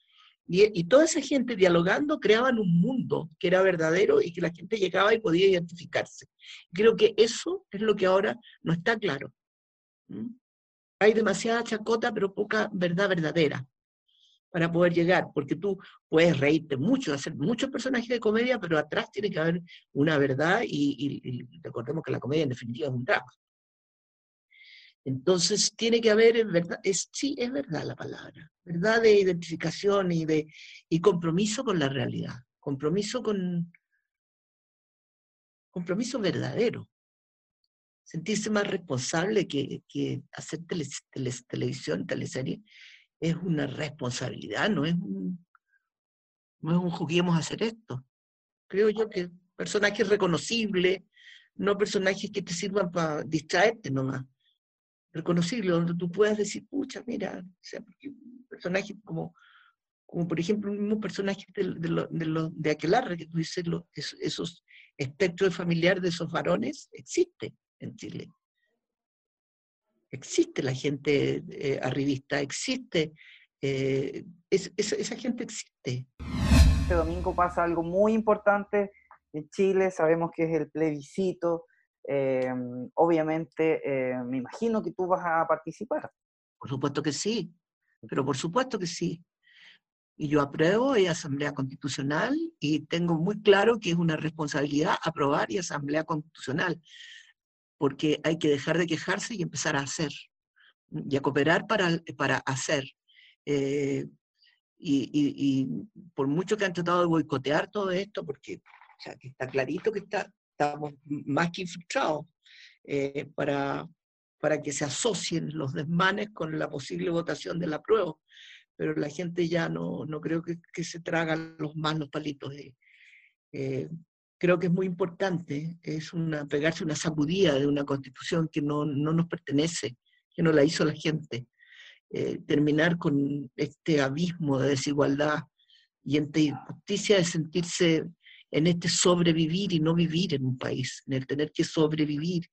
Y, y, toda esa gente dialogando creaban un mundo que era verdadero y que la gente llegaba y podía identificarse. Creo que eso es lo que ahora no está claro. ¿Mm? Hay demasiada chacota, pero poca verdad verdadera para poder llegar, porque tú puedes reírte mucho, hacer muchos personajes de comedia, pero atrás tiene que haber una verdad y, recordemos que la comedia en definitiva es un drama. Entonces tiene que haber, verdad, es, sí, es verdad la palabra, verdad de identificación y de y compromiso con la realidad, compromiso con compromiso verdadero, sentirse más responsable que, que hacer televisión, teleserie, es una responsabilidad, no es un, no es un juguemos hacer esto. Creo yo que personajes reconocibles, no personajes que te sirvan para distraerte nomás. Reconocibles, donde tú puedas decir, pucha, mira, o sea, personajes como, como por ejemplo, un mismo personaje de, de, de, de que tú dices, esos espectros familiares de esos varones, existe en Chile existe la gente eh, arribista, existe, eh, esa gente existe. Este domingo pasa algo muy importante en Chile, sabemos que es el plebiscito, eh, obviamente me imagino que tú vas a participar. Por supuesto que sí, pero por supuesto que sí. Y yo apruebo y asamblea constitucional y tengo muy claro que es una responsabilidad aprobar y asamblea constitucional porque hay que dejar de quejarse y empezar a hacer, y a cooperar para, para hacer. Eh, y, por mucho que han tratado de boicotear todo esto, porque o sea, que está clarito que está, estamos más que infiltrados eh, para, para que se asocien los desmanes con la posible votación de la prueba, pero la gente ya no, no creo que, que se traga los más los palitos. De, eh, creo que es muy importante, es una, pegarse una sacudida de una constitución que no, no nos pertenece, que no la hizo la gente. Eh, terminar con este abismo de desigualdad y esta injusticia de sentirse en este sobrevivir y no vivir en un país, en el tener que sobrevivir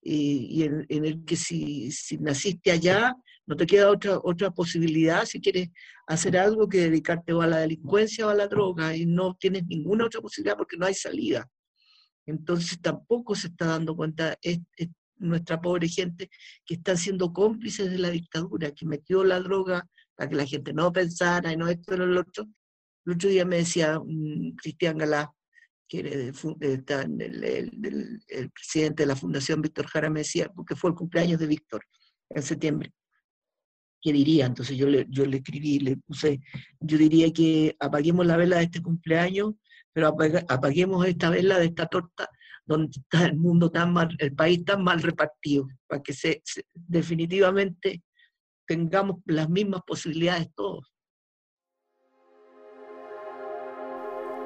y, en, el que si, si, naciste allá no te queda otra, otra posibilidad si quieres hacer algo que dedicarte o a la delincuencia o a la droga y no tienes ninguna otra posibilidad porque no hay salida. Entonces tampoco se está dando cuenta nuestra pobre gente que están siendo cómplices de la dictadura, que metió la droga para que la gente no pensara y no esto y lo otro. El otro día me decía Cristian Galá, que el, presidente de la Fundación Víctor Jara, me decía, porque fue el cumpleaños de Víctor en septiembre, ¿qué diría? Entonces yo le, escribí, le puse, yo diría que apaguemos la vela de este cumpleaños, pero apaguemos esta vela de esta torta donde está el mundo tan mal, el país tan mal repartido, para que se, definitivamente tengamos las mismas posibilidades todos.